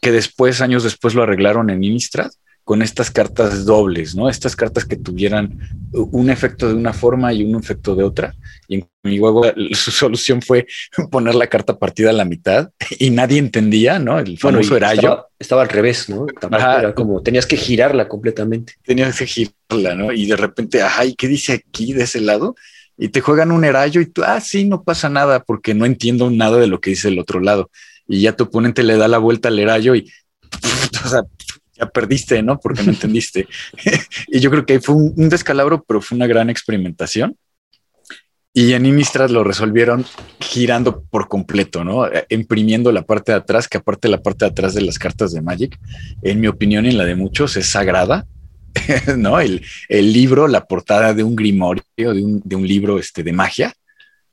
Speaker 1: que después, años después, lo arreglaron en Innistrad, con estas cartas dobles, ¿no? Estas cartas que tuvieran un efecto de una forma y un efecto de otra. Y en mi juego su solución fue poner la carta partida a la mitad y nadie entendía, ¿no?
Speaker 2: El famoso era estaba, estaba, al revés, ¿no? Era como tenías que girarla completamente.
Speaker 1: Tenías que girarla, ¿no? Y de repente, ay, ¿qué dice aquí de ese lado? Y te juegan un erayo y tú, ah, sí, no pasa nada porque no entiendo nada de lo que dice el otro lado. Y ya tu oponente le da la vuelta al erayo y, o sea, ya perdiste, ¿no? Porque no entendiste. y yo creo que fue un, descalabro, pero fue una gran experimentación. Y en Innistrad lo resolvieron girando por completo, ¿no? Eh, imprimiendo la parte de atrás, que aparte la parte de atrás de las cartas de Magic, en mi opinión y en la de muchos, es sagrada, ¿no? El, libro, la portada de un grimorio, de un, de un libro este, de magia.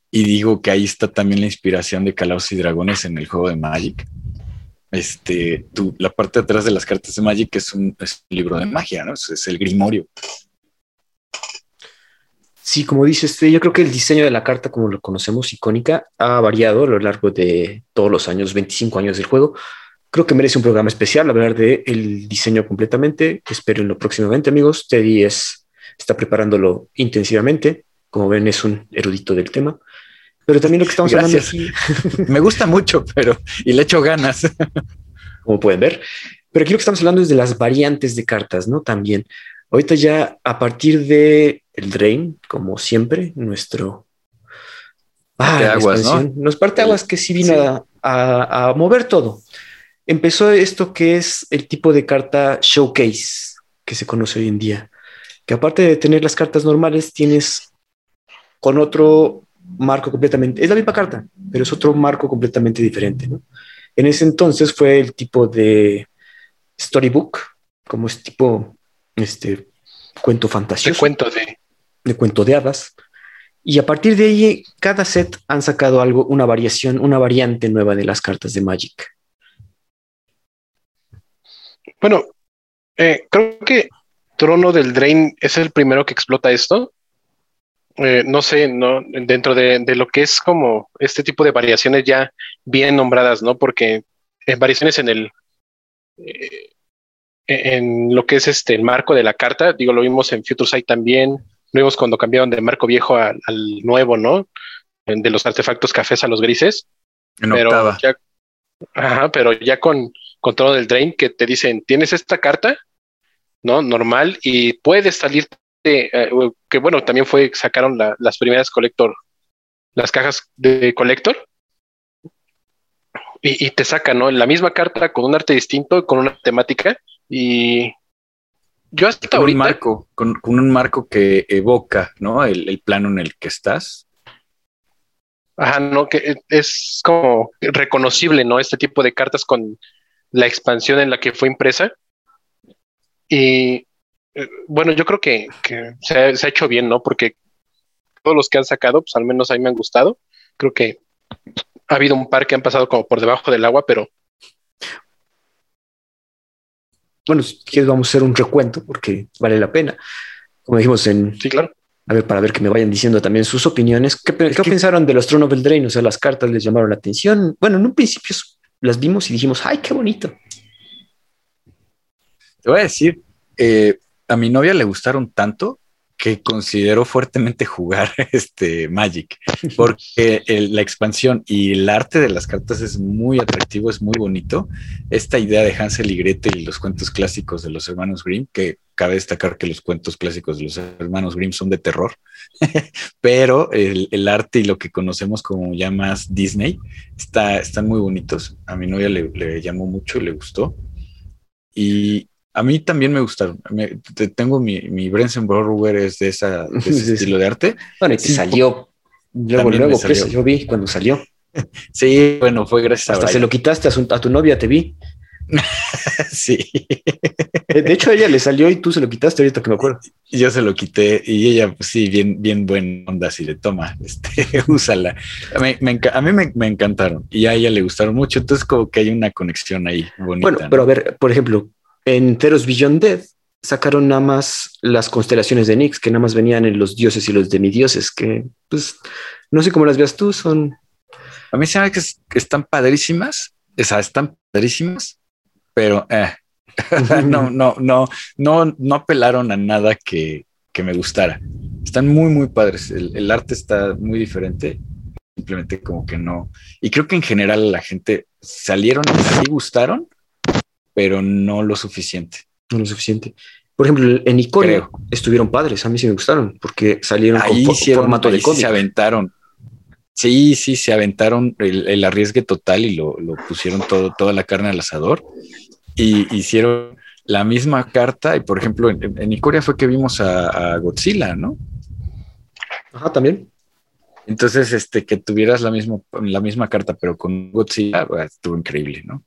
Speaker 1: Y digo que ahí está también la inspiración de Calabozos y Dragones en el juego de Magic este, la parte de atrás de las cartas de Magic es un, libro de magia, ¿no? Es, el grimorio.
Speaker 2: Sí, como dices, yo creo que el diseño de la carta, como lo conocemos, icónica, ha variado a lo largo de todos los años, 25 años del juego. Creo que merece un programa especial hablar de el diseño completamente. Espérenlo próximamente, amigos. Teddy es, está preparándolo intensivamente. Como ven, es un erudito del tema. Pero también lo que estamos hablando aquí.
Speaker 1: Me gusta mucho, pero y le echo ganas.
Speaker 2: Como pueden ver. Pero aquí lo que estamos hablando es de las variantes de cartas, ¿no? También. Ahorita ya a partir de el Drain, como siempre, nuestro
Speaker 1: ah, aguas, ¿no?
Speaker 2: Nos parte aguas que sí vino A, a, mover todo. Empezó esto que es el tipo de carta showcase que se conoce hoy en día. Que aparte de tener las cartas normales, tienes con otro marco completamente, es la misma carta, pero es otro marco completamente diferente. ¿no? En ese entonces fue el tipo de storybook, como es tipo este cuento fantasioso.
Speaker 3: De cuento de...
Speaker 2: de cuento de hadas. Y a partir de ahí, cada set han sacado algo, una variación, una variante nueva de las cartas de Magic.
Speaker 3: Bueno, eh, creo que Trono del Drain es el primero que explota esto eh, no sé, no dentro de, lo que es como este tipo de variaciones ya bien nombradas, ¿no? Porque en variaciones en el eh, en lo que es este el marco de la carta, digo, lo vimos en Future Sight también, lo vimos cuando cambiaron de marco viejo al nuevo, ¿no? De los artefactos cafés a los grises. pero ya, ajá, pero ya con, con todo el drain que te dicen, tienes esta carta, ¿no? Normal y puedes salir eh, que bueno, también fue, sacaron las primeras collector, las cajas de collector, y, te sacan, ¿no? La misma carta con un arte distinto, con una temática, y
Speaker 1: yo hasta con Un marco, con, un marco que evoca, ¿no? El, plano en el que estás.
Speaker 3: Ajá, no, que es como reconocible, ¿no? Este tipo de cartas con la expansión en la que fue impresa. Y eh, bueno, yo creo que, se, ha, hecho bien, ¿no? Porque todos los que han sacado, pues al menos a mí me han gustado. Creo que ha habido un par que han pasado como por debajo del agua, pero...
Speaker 2: Bueno, si quieres vamos a hacer un recuento porque vale la pena. Como dijimos en...
Speaker 3: Sí, claro.
Speaker 2: A ver, para ver que me vayan diciendo también sus opiniones. ¿Qué, pensaron de los Throne of Eldraine? O sea, las cartas les llamaron la atención. Bueno, en un principio las vimos y dijimos, ¡ay, qué bonito!
Speaker 1: Te voy a decir, eh, a mi novia le gustaron tanto que considero fuertemente jugar este Magic, porque la expansión y el arte de las cartas es muy atractivo, es muy bonito. Esta idea de Hansel y Gretel y los cuentos clásicos de los hermanos Grimm, que cabe destacar que los cuentos clásicos de los hermanos Grimm son de terror, pero el, arte y lo que conocemos como ya más Disney está, están muy bonitos. A mi novia le, le llamó mucho, le gustó. Y, a mí también me gustaron. tengo mi, mi Brenson Borrower es de, esa, ese estilo de arte.
Speaker 2: Bueno, y salió. Luego, luego, pues, yo vi cuando salió.
Speaker 1: sí, bueno, fue gracias
Speaker 2: Hasta se lo quitaste a, tu novia, te vi.
Speaker 1: sí.
Speaker 2: De hecho, ella le salió y tú se lo quitaste ahorita que me acuerdo.
Speaker 1: Yo se lo quité y ella, pues sí, bien, bien buena onda, así de toma, este, úsala. a mí me, me, encantaron y a ella le gustaron mucho. Entonces, como que hay una conexión ahí bonita.
Speaker 2: Bueno, pero a ver, por ejemplo, en Theros Beyond Dead sacaron nada más las constelaciones de Nix, que nada más venían en los dioses y los demidioses, que pues no sé cómo las veas tú, son...
Speaker 1: A mí se me que, están padrísimas, o sea, están padrísimas, pero eh, no, no, no, no, no apelaron a nada que, que me gustara. Están muy, muy padres. El, el, arte está muy diferente. Simplemente como que no. Y creo que en general la gente salieron y gustaron, pero no lo suficiente.
Speaker 2: No lo suficiente. Por ejemplo, en Icoria estuvieron padres, a mí sí me gustaron, porque salieron
Speaker 1: ahí con formato de cómic. Se aventaron. Sí, sí, se aventaron el, arriesgue total y lo, pusieron todo, toda la carne al asador y hicieron la misma carta. Y por ejemplo, en, Icoria fue que vimos a, Godzilla, ¿no?
Speaker 2: Ajá, también.
Speaker 1: Entonces, este, que tuvieras la misma, la misma carta, pero con Godzilla, estuvo increíble, ¿no?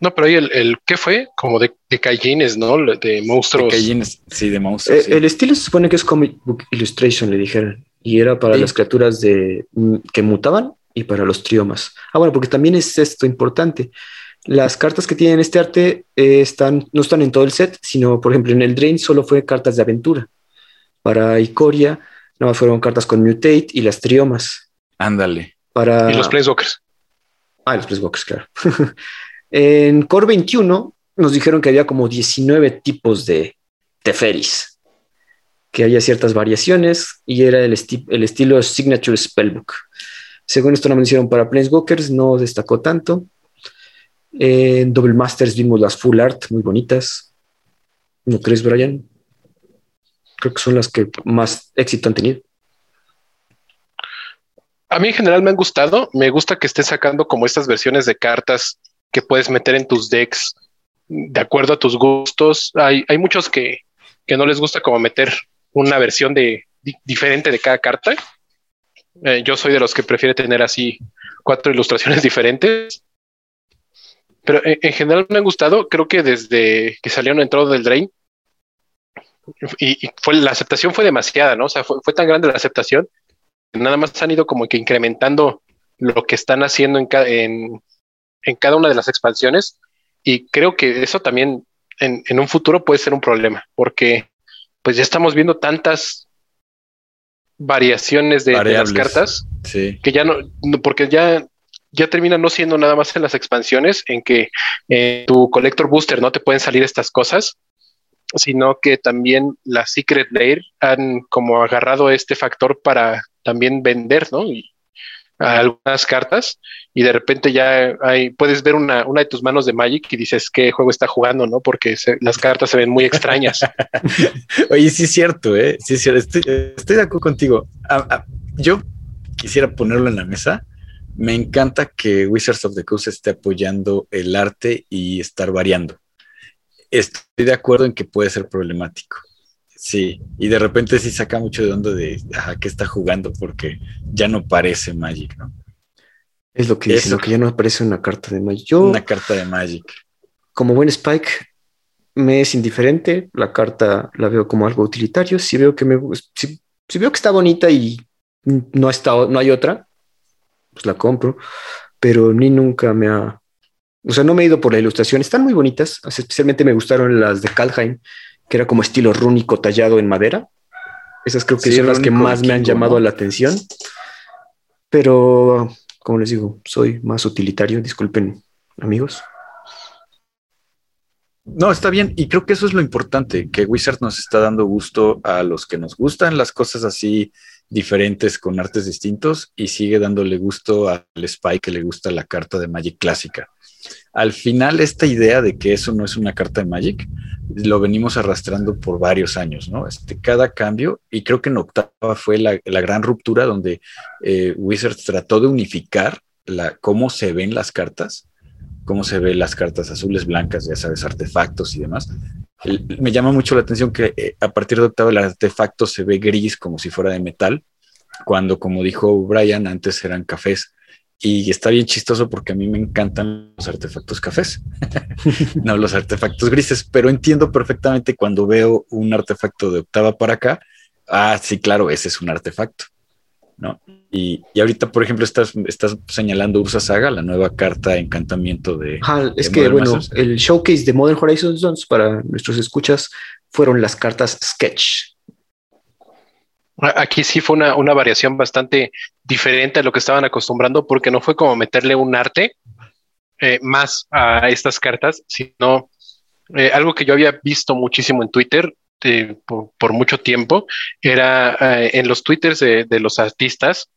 Speaker 3: No, pero ahí el, el ¿qué fue? Como de, de ¿no? De monstruos.
Speaker 1: De sí, de monstruos.
Speaker 2: Eh, el estilo se supone que es Comic Book Illustration, le dijeron. Y era para las criaturas de, mm, que mutaban y para los triomas. Ah, bueno, porque también es esto importante. Las cartas que tienen este arte eh, están, no están en todo el set, sino, por ejemplo, en el Drain solo fue cartas de aventura. Para Icoria, nada más fueron cartas con Mutate y las triomas.
Speaker 1: Ándale.
Speaker 2: Para...
Speaker 3: Y los Planeswalkers.
Speaker 2: Ah, los Planeswalkers, claro. En Core 21 nos dijeron que había como 19 tipos de Teferis, que había ciertas variaciones y era el, estilo Signature Spellbook. Según esto no me hicieron para Planeswalkers, no destacó tanto. En Double Masters vimos las Full Art muy bonitas. ¿No crees, Brian? Creo que son las que más éxito han tenido.
Speaker 3: A mí en general me han gustado. Me gusta que esté sacando como estas versiones de cartas que puedes meter en tus decks de acuerdo a tus gustos. Hay, hay muchos que, no les gusta como meter una versión de, diferente de cada carta. Eh, yo soy de los que prefiere tener así cuatro ilustraciones diferentes. Pero en, general me han gustado. Creo que desde que salieron entrado del Drain y, fue la aceptación fue demasiada, ¿no? O sea, fue, fue tan grande la aceptación. Nada más han ido como que incrementando lo que están haciendo en, en, en cada una de las expansiones y creo que eso también en, un futuro puede ser un problema porque pues ya estamos viendo tantas variaciones de, las cartas.
Speaker 1: Sí.
Speaker 3: Que ya no, porque ya, ya termina no siendo nada más en las expansiones, en que eh, tu Collector Booster no te pueden salir estas cosas, sino que también la Secret Lair han como agarrado este factor para también vender, ¿no? Y, algunas cartas y de repente ya hay, puedes ver una, una, de tus manos de Magic y dices qué juego está jugando, ¿no? Porque las cartas se ven muy extrañas.
Speaker 1: Oye, sí es cierto, ¿eh? Sí es cierto. Estoy de acuerdo contigo. yo quisiera ponerlo en la mesa. Me encanta que Wizards of the Coast esté apoyando el arte y estar variando. Estoy de acuerdo en que puede ser problemático. Sí, y de repente sí saca mucho de onda de a qué está jugando porque ya no parece Magic, ¿no?
Speaker 2: Es lo que dice, lo que ya no parece una carta de Magic. Yo,
Speaker 1: una carta de Magic.
Speaker 2: Como buen Spike, me es indiferente. La carta la veo como algo utilitario. Si veo que me si, si veo que está bonita y no, está, no hay otra, pues la compro. Pero ni nunca me ha. O sea, no me he ido por la ilustración. Están muy bonitas. Especialmente me gustaron las de Kalheim que era como estilo rúnico tallado en madera. Esas creo que son las que más me han llamado la atención. Pero, como les digo, soy más utilitario. Disculpen, amigos.
Speaker 1: No, está bien. Y creo que eso es lo importante, que Wizard nos está dando gusto a los que nos gustan las cosas así diferentes con artes distintos y sigue dándole gusto al Spy que le gusta la carta de Magic clásica. Al final, esta idea de que eso no es una carta de Magic, lo venimos arrastrando por varios años, ¿no? Este, cada cambio, y creo que en octava fue la, gran ruptura donde eh, Wizards trató de unificar la, cómo se ven las cartas, cómo se ven las cartas azules, blancas, ya sabes, artefactos y demás. me llama mucho la atención que eh, a partir de octava el artefacto se ve gris como si fuera de metal, cuando, como dijo Brian, antes eran cafés. Y está bien chistoso porque a mí me encantan los artefactos cafés, no los artefactos grises, pero entiendo perfectamente cuando veo un artefacto de octava para acá, ah, sí, claro, ese es un artefacto, ¿no? Y, y ahorita, por ejemplo, estás, estás señalando Ursa Saga, la nueva carta de encantamiento de...
Speaker 2: es que, bueno, el showcase de Modern Horizons para nuestros escuchas fueron las cartas Sketch,
Speaker 3: Aquí sí fue una, una, variación bastante diferente a lo que estaban acostumbrando, porque no fue como meterle un arte eh, más a estas cartas, sino eh, algo que yo había visto muchísimo en Twitter eh, por, mucho tiempo, era en los twitters de, los artistas,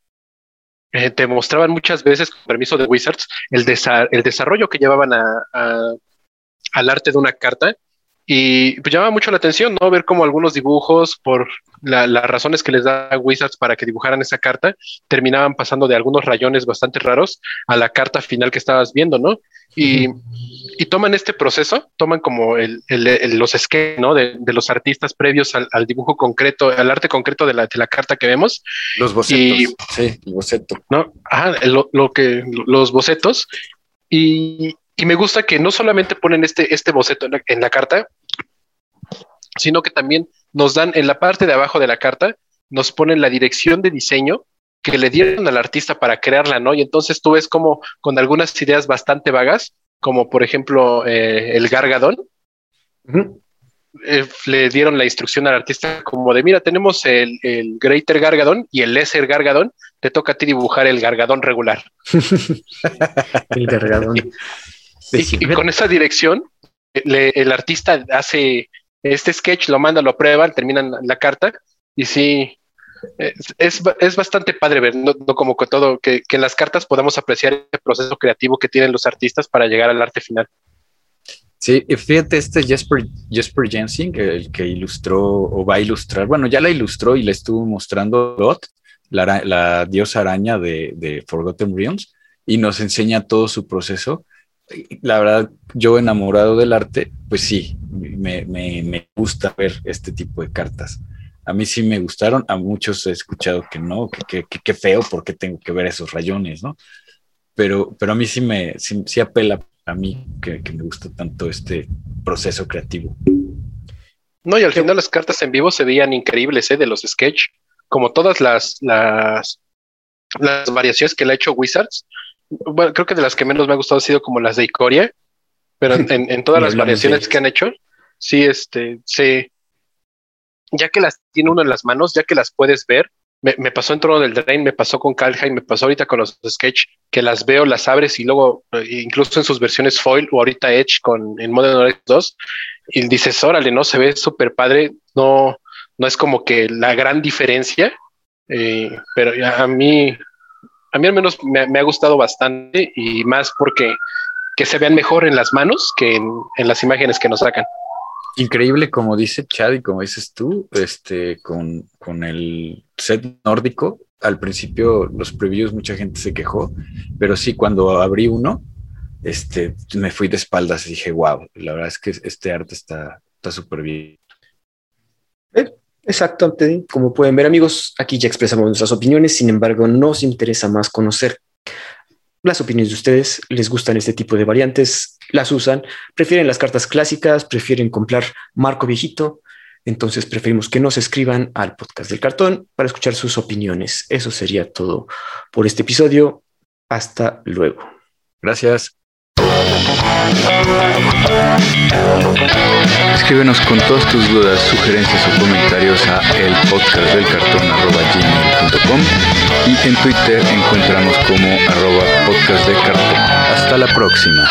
Speaker 3: te mostraban muchas veces, con permiso de Wizards, el, el desarrollo que llevaban al arte de una carta y pues llama mucho la atención, ¿no? Ver cómo algunos dibujos, por las razones que les da Wizards para que dibujaran esa carta, terminaban pasando de algunos rayones bastante raros a la carta final que estabas viendo, ¿no? Y, toman este proceso, toman como el, los esquemas, ¿no? De, los artistas previos al, dibujo concreto, al arte concreto de la, de la carta que vemos.
Speaker 1: Los bocetos. sí, el boceto.
Speaker 3: ¿no? Ajá, lo, que, los bocetos. Y, y me gusta que no solamente ponen este, este boceto en la, carta, sino que también nos dan en la parte de abajo de la carta, nos ponen la dirección de diseño que le dieron al artista para crearla, ¿no? Y entonces tú ves como con algunas ideas bastante vagas, como por ejemplo eh, el Gargadón, eh, le dieron la instrucción al artista como de, mira, tenemos el, el Greater Gargadón y el Lesser Gargadón, te toca a ti dibujar el Gargadón regular.
Speaker 2: el Gargadón.
Speaker 3: Y, con esa dirección, el artista hace este sketch, lo manda, lo prueba, terminan la carta y sí, es, es, bastante padre ver, no, como que todo, que, en las cartas podamos apreciar el proceso creativo que tienen los artistas para llegar al arte final.
Speaker 1: Sí, fíjate, este Jesper, Jesper Jensen, el que ilustró o va a ilustrar, bueno, ya la ilustró y le estuvo mostrando Lot, la, la diosa araña de, de Forgotten Realms, y nos enseña todo su proceso la verdad, yo enamorado del arte, pues sí, me, gusta ver este tipo de cartas. A mí sí me gustaron, a muchos he escuchado que no, que, que, feo porque tengo que ver esos rayones, ¿no? Pero, pero a mí sí me sí, apela a mí que, me gusta tanto este proceso creativo.
Speaker 3: No, y al final las cartas en vivo se veían increíbles, ¿eh? De los sketch, como todas las, las, las variaciones que le ha hecho Wizards, bueno, creo que de las que menos me ha gustado ha sido como las de Icoria, pero en, todas las variaciones que han hecho, sí, este, sí, ya que las tiene uno en las manos, ya que las puedes ver, me, pasó en Trono del Drain, me pasó con Kalheim, me pasó ahorita con los Sketch, que las veo, las abres y luego, eh, incluso en sus versiones foil o ahorita Edge con en Modern Horizon 2, y dices, órale, no se ve súper padre, no, no es como que la gran diferencia, eh, pero a mí, a mí al menos me, ha gustado bastante y más porque que se vean mejor en las manos que en las imágenes que nos sacan.
Speaker 1: Increíble, como dice Chad y como dices tú, este, con, con el set nórdico, al principio los previews mucha gente se quejó, pero sí, cuando abrí uno, este, me fui de espaldas y dije, wow, la verdad es que este arte está súper bien.
Speaker 2: Exacto, como pueden ver amigos, aquí ya expresamos nuestras opiniones, sin embargo nos interesa más conocer las opiniones de ustedes, les gustan este tipo de variantes, las usan, prefieren las cartas clásicas, prefieren comprar marco viejito, entonces preferimos que nos escriban al podcast del cartón para escuchar sus opiniones. Eso sería todo por este episodio. Hasta luego.
Speaker 1: Gracias. Escríbenos con todas tus dudas, sugerencias o comentarios a elpodcastdelcartón.com y en Twitter encontramos como arroba podcast de cartón. Hasta la próxima.